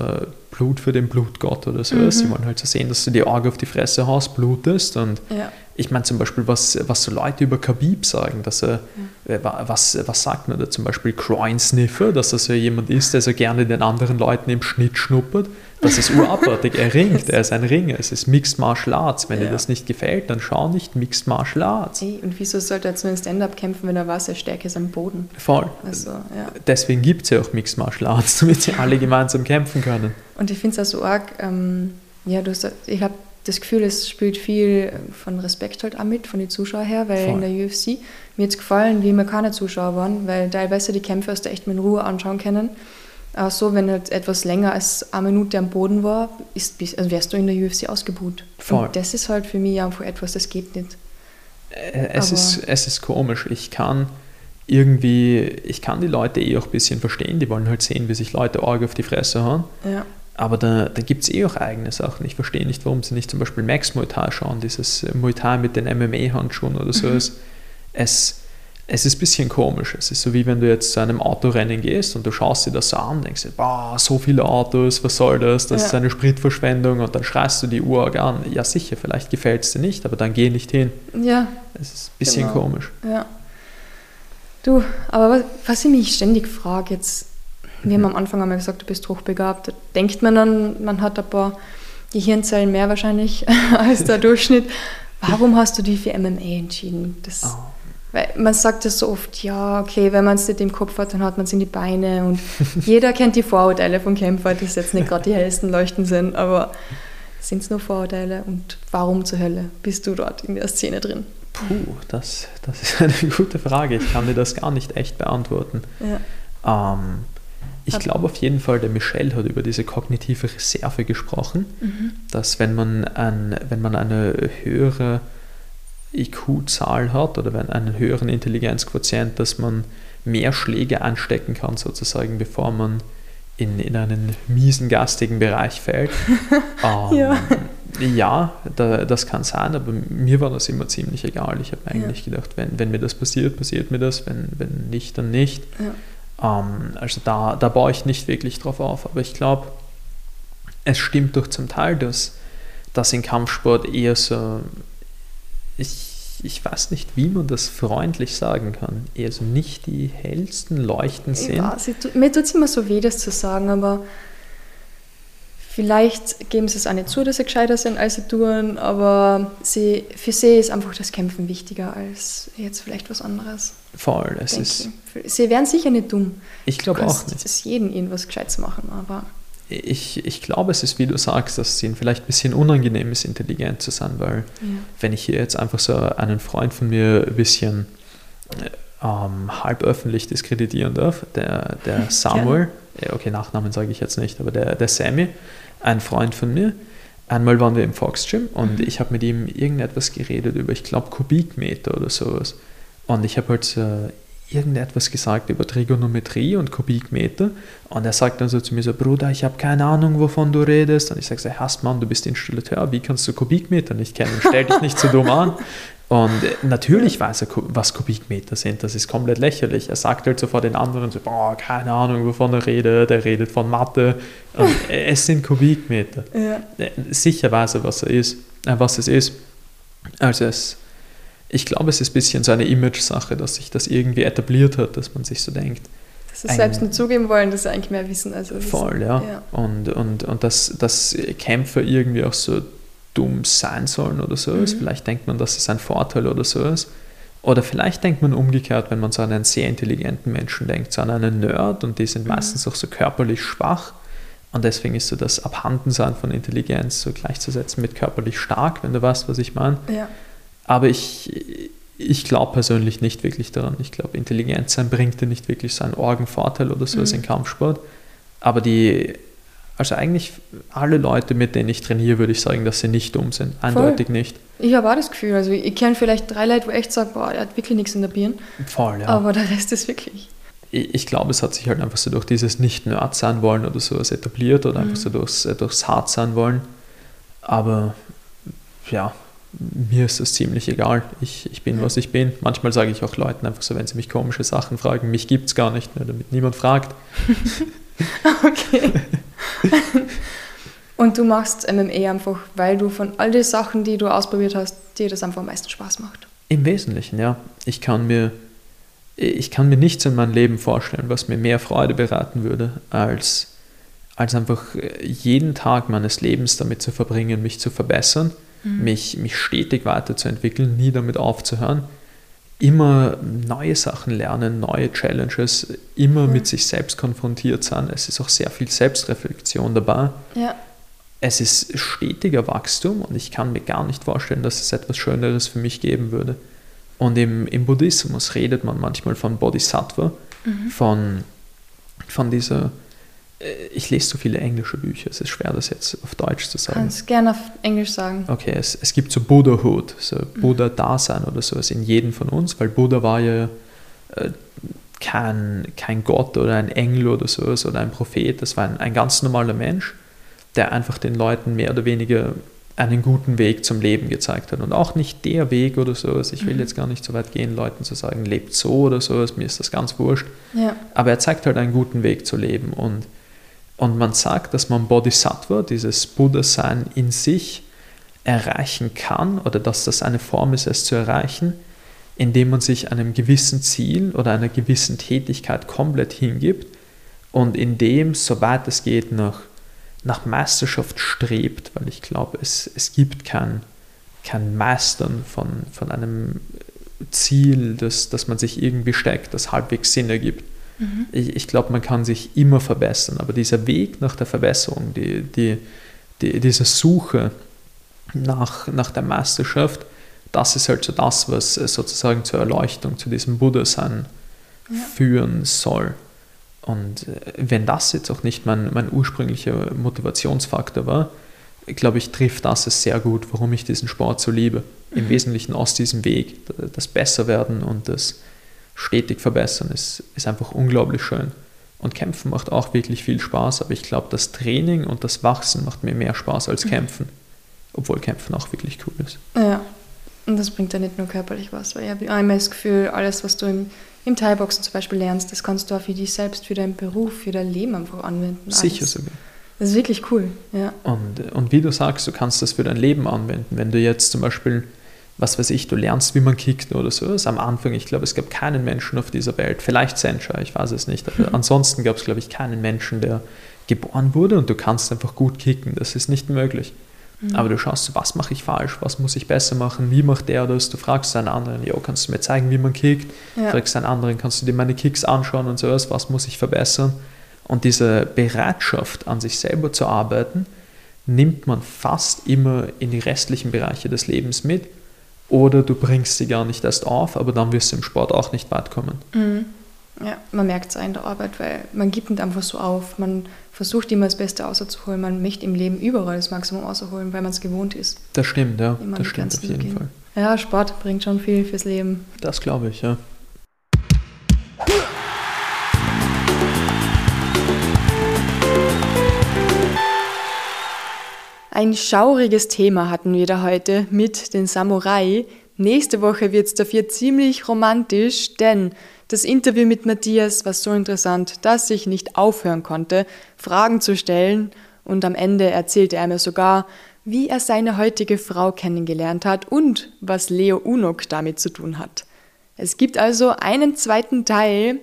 Blut für den Blutgott oder so. Mhm. Sie wollen halt so sehen, dass du die Augen auf die Fresse haust, blutest. Und ja. Ich meine zum Beispiel, was, was so Leute über Khabib sagen, dass er, ja. Äh, was, was sagt man da zum Beispiel, Groin Sniffer, dass er so jemand ist, der so gerne den anderen Leuten im Schnitt schnuppert. Das ist urabartig. Er ringt, er ist ein Ringer. Es ist Mixed Martial Arts. Wenn ja. dir das nicht gefällt, dann schau nicht Mixed Martial Arts. Ey, und wieso sollte er zu einem Stand-up kämpfen, wenn er weiß, er stärker ist am Boden? Voll. Also, ja. Deswegen gibt es ja auch Mixed Martial Arts, damit sie alle gemeinsam kämpfen können. Und ich finde es auch so arg, ähm, ja, du hast, ich habe das Gefühl, es spielt viel von Respekt halt auch mit, von den Zuschauern her, weil Voll. in der UFC mir jetzt gefallen, wie wir keine Zuschauer waren, weil teilweise die Kämpfe hast du echt mit Ruhe anschauen können. Auch so, wenn halt etwas länger als eine Minute am Boden war, ist, also wärst du in der UFC ausgebucht. Voll. Und das ist halt für mich einfach etwas, das geht nicht. Äh, es, ist, es ist komisch. Ich kann irgendwie, ich kann die Leute eh auch ein bisschen verstehen. Die wollen halt sehen, wie sich Leute arg auf die Fresse hauen. Ja. Aber da, da gibt es eh auch eigene Sachen. Ich verstehe nicht, warum sie nicht zum Beispiel Max Muay Thai schauen, dieses Muay Thai mit den MMA-Handschuhen oder so. Mhm. Es, es ist ein bisschen komisch. Es ist so wie wenn du jetzt zu einem Autorennen gehst und du schaust dir das so an, denkst dir, boah, so viele Autos, was soll das? Das ja. ist eine Spritverschwendung und dann schreist du die Uhr an. Ja, sicher, vielleicht gefällt es dir nicht, aber dann geh nicht hin. Ja. Es ist ein bisschen genau. komisch. Ja. Du, aber was ich mich ständig frage, jetzt, wir mhm. haben am Anfang einmal gesagt, du bist hochbegabt, da denkt man dann, man hat ein paar Gehirnzellen mehr wahrscheinlich als der Durchschnitt. Warum hast du dich für MMA entschieden? Das, oh weil man sagt ja so oft, ja, okay, wenn man es nicht im Kopf hat, dann hat man es in die Beine und jeder kennt die Vorurteile von Kämpfer, die jetzt nicht gerade die hellsten Leuchten sind, aber sind es nur Vorurteile und warum zur Hölle bist du dort in der Szene drin? Puh, das, das ist eine gute Frage. Ich kann dir das gar nicht echt beantworten. Ja. Ähm, ich glaube auf jeden Fall, der Michel hat über diese kognitive Reserve gesprochen, mhm. dass wenn man, ein, wenn man eine höhere IQ-Zahl hat oder wenn einen höheren Intelligenzquotient, dass man mehr Schläge anstecken kann, sozusagen, bevor man in, in einen miesen, gastigen Bereich fällt. ähm, ja, ja da, das kann sein, aber mir war das immer ziemlich egal. Ich habe eigentlich ja. gedacht, wenn, wenn mir das passiert, passiert mir das, wenn, wenn nicht, dann nicht. Ja. Ähm, also da, da baue ich nicht wirklich drauf auf, aber ich glaube, es stimmt doch zum Teil, dass das in Kampfsport eher so ich, ich weiß nicht, wie man das freundlich sagen kann, eher so nicht die hellsten Leuchten sind. Ja, mir tut es immer so weh, das zu sagen, aber vielleicht geben sie es auch nicht zu, dass sie gescheiter sind, als sie tun, aber sie, für sie ist einfach das Kämpfen wichtiger als jetzt vielleicht was anderes. Voll, es ist... Ich. Sie wären sicher nicht dumm. Ich glaube auch nicht. Es jeden irgendwas Gescheites machen, aber ich, ich glaube, es ist, wie du sagst, dass es ihnen vielleicht ein bisschen unangenehm ist, intelligent zu sein, weil ja. wenn ich hier jetzt einfach so einen Freund von mir ein bisschen ähm, halb öffentlich diskreditieren darf, der, der Samuel, ja. okay, Nachnamen sage ich jetzt nicht, aber der, der Sammy, ein Freund von mir, einmal waren wir im Fox Gym und mhm. ich habe mit ihm irgendetwas geredet über, ich glaube, Kubikmeter oder sowas. Und ich habe halt äh, irgendetwas gesagt über Trigonometrie und Kubikmeter und er sagt dann so zu mir so, Bruder, ich habe keine Ahnung, wovon du redest und ich sage so, hast Mann, du bist Installateur, wie kannst du Kubikmeter nicht kennen? Stell dich nicht so dumm an. Und natürlich weiß er, was Kubikmeter sind, das ist komplett lächerlich. Er sagt halt so vor den anderen so, boah, keine Ahnung, wovon er redet, er redet von Mathe. Und es sind Kubikmeter. Ja. Sicher weiß er, was er ist, äh, was es ist. Also es ich glaube, es ist ein bisschen so eine Image-Sache, dass sich das irgendwie etabliert hat, dass man sich so denkt. Dass sie es selbst nicht zugeben wollen, dass sie eigentlich mehr wissen. Also voll, ja. ja. Und, und, und dass, dass Kämpfer irgendwie auch so dumm sein sollen oder so ist. Mhm. Vielleicht denkt man, dass es ein Vorteil oder so ist. Oder vielleicht denkt man umgekehrt, wenn man so an einen sehr intelligenten Menschen denkt, so an einen Nerd und die sind mhm. meistens auch so körperlich schwach. Und deswegen ist so das Abhandensein von Intelligenz so gleichzusetzen mit körperlich stark, wenn du weißt, was ich meine. Ja. Aber ich, ich glaube persönlich nicht wirklich daran. Ich glaube, Intelligenz sein bringt dir nicht wirklich so einen Orgenvorteil oder so mhm. im Kampfsport. Aber die also eigentlich alle Leute, mit denen ich trainiere, würde ich sagen, dass sie nicht dumm sind. Eindeutig Voll. nicht. Ich habe auch das Gefühl. Also ich kenne vielleicht drei Leute, wo echt sagen, boah, er hat wirklich nichts in der Birne. Voll, ja. Aber der Rest ist wirklich. Ich, ich glaube, es hat sich halt einfach so durch dieses Nicht-Nerd sein wollen oder sowas etabliert oder mhm. einfach so durchs, äh, durchs Hart sein wollen. Aber ja, mir ist das ziemlich egal. Ich, ich bin, was ich bin. Manchmal sage ich auch Leuten einfach so, wenn sie mich komische Sachen fragen, mich gibt es gar nicht, mehr, damit niemand fragt. okay. Und du machst MMA einfach, weil du von all den Sachen, die du ausprobiert hast, dir das einfach am meisten Spaß macht. Im Wesentlichen, ja. Ich kann mir, ich kann mir nichts in meinem Leben vorstellen, was mir mehr Freude bereiten würde, als, als einfach jeden Tag meines Lebens damit zu verbringen, mich zu verbessern, mhm. mich, mich stetig weiterzuentwickeln, nie damit aufzuhören immer neue Sachen lernen, neue Challenges, immer mhm. mit sich selbst konfrontiert sein. Es ist auch sehr viel Selbstreflexion dabei. Ja. Es ist stetiger Wachstum und ich kann mir gar nicht vorstellen, dass es etwas Schöneres für mich geben würde. Und im, im Buddhismus redet man manchmal von Bodhisattva, mhm. von, von dieser ich lese so viele englische Bücher, es ist schwer, das jetzt auf Deutsch zu sagen. Kannst gerne auf Englisch sagen. Okay, es, es gibt so Buddhahood, so mhm. Buddha-Dasein oder sowas in jedem von uns, weil Buddha war ja äh, kein, kein Gott oder ein Engel oder sowas oder ein Prophet, das war ein, ein ganz normaler Mensch, der einfach den Leuten mehr oder weniger einen guten Weg zum Leben gezeigt hat. Und auch nicht der Weg oder sowas. Ich will mhm. jetzt gar nicht so weit gehen, Leuten zu sagen, lebt so oder sowas, mir ist das ganz wurscht. Ja. Aber er zeigt halt einen guten Weg zu leben. Und und man sagt, dass man Bodhisattva, dieses Buddha-Sein in sich, erreichen kann oder dass das eine Form ist, es zu erreichen, indem man sich einem gewissen Ziel oder einer gewissen Tätigkeit komplett hingibt und indem, soweit es geht, nach, nach Meisterschaft strebt, weil ich glaube, es, es gibt kein, kein Meistern von, von einem Ziel, das, das man sich irgendwie steckt, das halbwegs Sinn ergibt. Mhm. Ich, ich glaube, man kann sich immer verbessern, aber dieser Weg nach der Verbesserung, die, die, die, diese Suche nach, nach der Meisterschaft, das ist halt so das, was sozusagen zur Erleuchtung, zu diesem Buddha-Sein ja. führen soll. Und äh, wenn das jetzt auch nicht mein, mein ursprünglicher Motivationsfaktor war, glaube ich, trifft das es sehr gut, warum ich diesen Sport so liebe. Im mhm. Wesentlichen aus diesem Weg, das Besserwerden und das stetig verbessern ist, ist einfach unglaublich schön. Und Kämpfen macht auch wirklich viel Spaß, aber ich glaube, das Training und das Wachsen macht mir mehr Spaß als mhm. Kämpfen. Obwohl Kämpfen auch wirklich cool ist. Ja, und das bringt ja nicht nur körperlich was, weil ich habe immer das Gefühl, alles, was du im, im Thai-Boxen zum Beispiel lernst, das kannst du auch für dich selbst, für deinen Beruf, für dein Leben einfach anwenden. Alles. Sicher sogar. Das ist wirklich cool, ja. Und, und wie du sagst, du kannst das für dein Leben anwenden. Wenn du jetzt zum Beispiel was weiß ich, du lernst, wie man kickt oder so. Das am Anfang, ich glaube, es gab keinen Menschen auf dieser Welt, vielleicht Sencha, ich weiß es nicht, aber ansonsten gab es, glaube ich, keinen Menschen, der geboren wurde und du kannst einfach gut kicken. Das ist nicht möglich. Mhm. Aber du schaust, so, was mache ich falsch, was muss ich besser machen, wie macht der das? Du fragst einen anderen, jo, kannst du mir zeigen, wie man kickt? Ja. Fragst einen anderen, kannst du dir meine Kicks anschauen und sowas, was muss ich verbessern? Und diese Bereitschaft, an sich selber zu arbeiten, nimmt man fast immer in die restlichen Bereiche des Lebens mit oder du bringst sie gar nicht erst auf, aber dann wirst du im Sport auch nicht weit kommen. Mhm. Ja, man merkt es in der Arbeit, weil man gibt nicht einfach so auf. Man versucht immer das Beste rauszuholen. Man möchte im Leben überall das Maximum rausholen, weil man es gewohnt ist. Das stimmt, ja. Das stimmt auf jeden gehen. Fall. Ja, Sport bringt schon viel fürs Leben. Das glaube ich, ja. Ein schauriges Thema hatten wir da heute mit den Samurai. Nächste Woche wird es dafür ziemlich romantisch, denn das Interview mit Matthias war so interessant, dass ich nicht aufhören konnte, Fragen zu stellen und am Ende erzählte er mir sogar, wie er seine heutige Frau kennengelernt hat und was Leo Unok damit zu tun hat. Es gibt also einen zweiten Teil.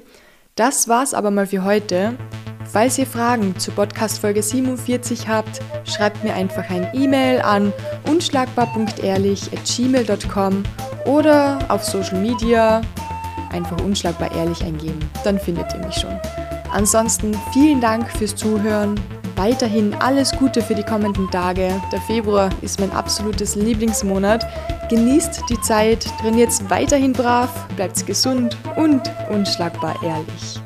Das war's aber mal für heute. Falls ihr Fragen zur Podcast Folge 47 habt, schreibt mir einfach ein E-Mail an unschlagbar.ehrlich@gmail.com oder auf Social Media einfach unschlagbar ehrlich eingeben. Dann findet ihr mich schon. Ansonsten vielen Dank fürs Zuhören. Weiterhin alles Gute für die kommenden Tage. Der Februar ist mein absolutes Lieblingsmonat. Genießt die Zeit, trainiert weiterhin brav, bleibt gesund und unschlagbar ehrlich.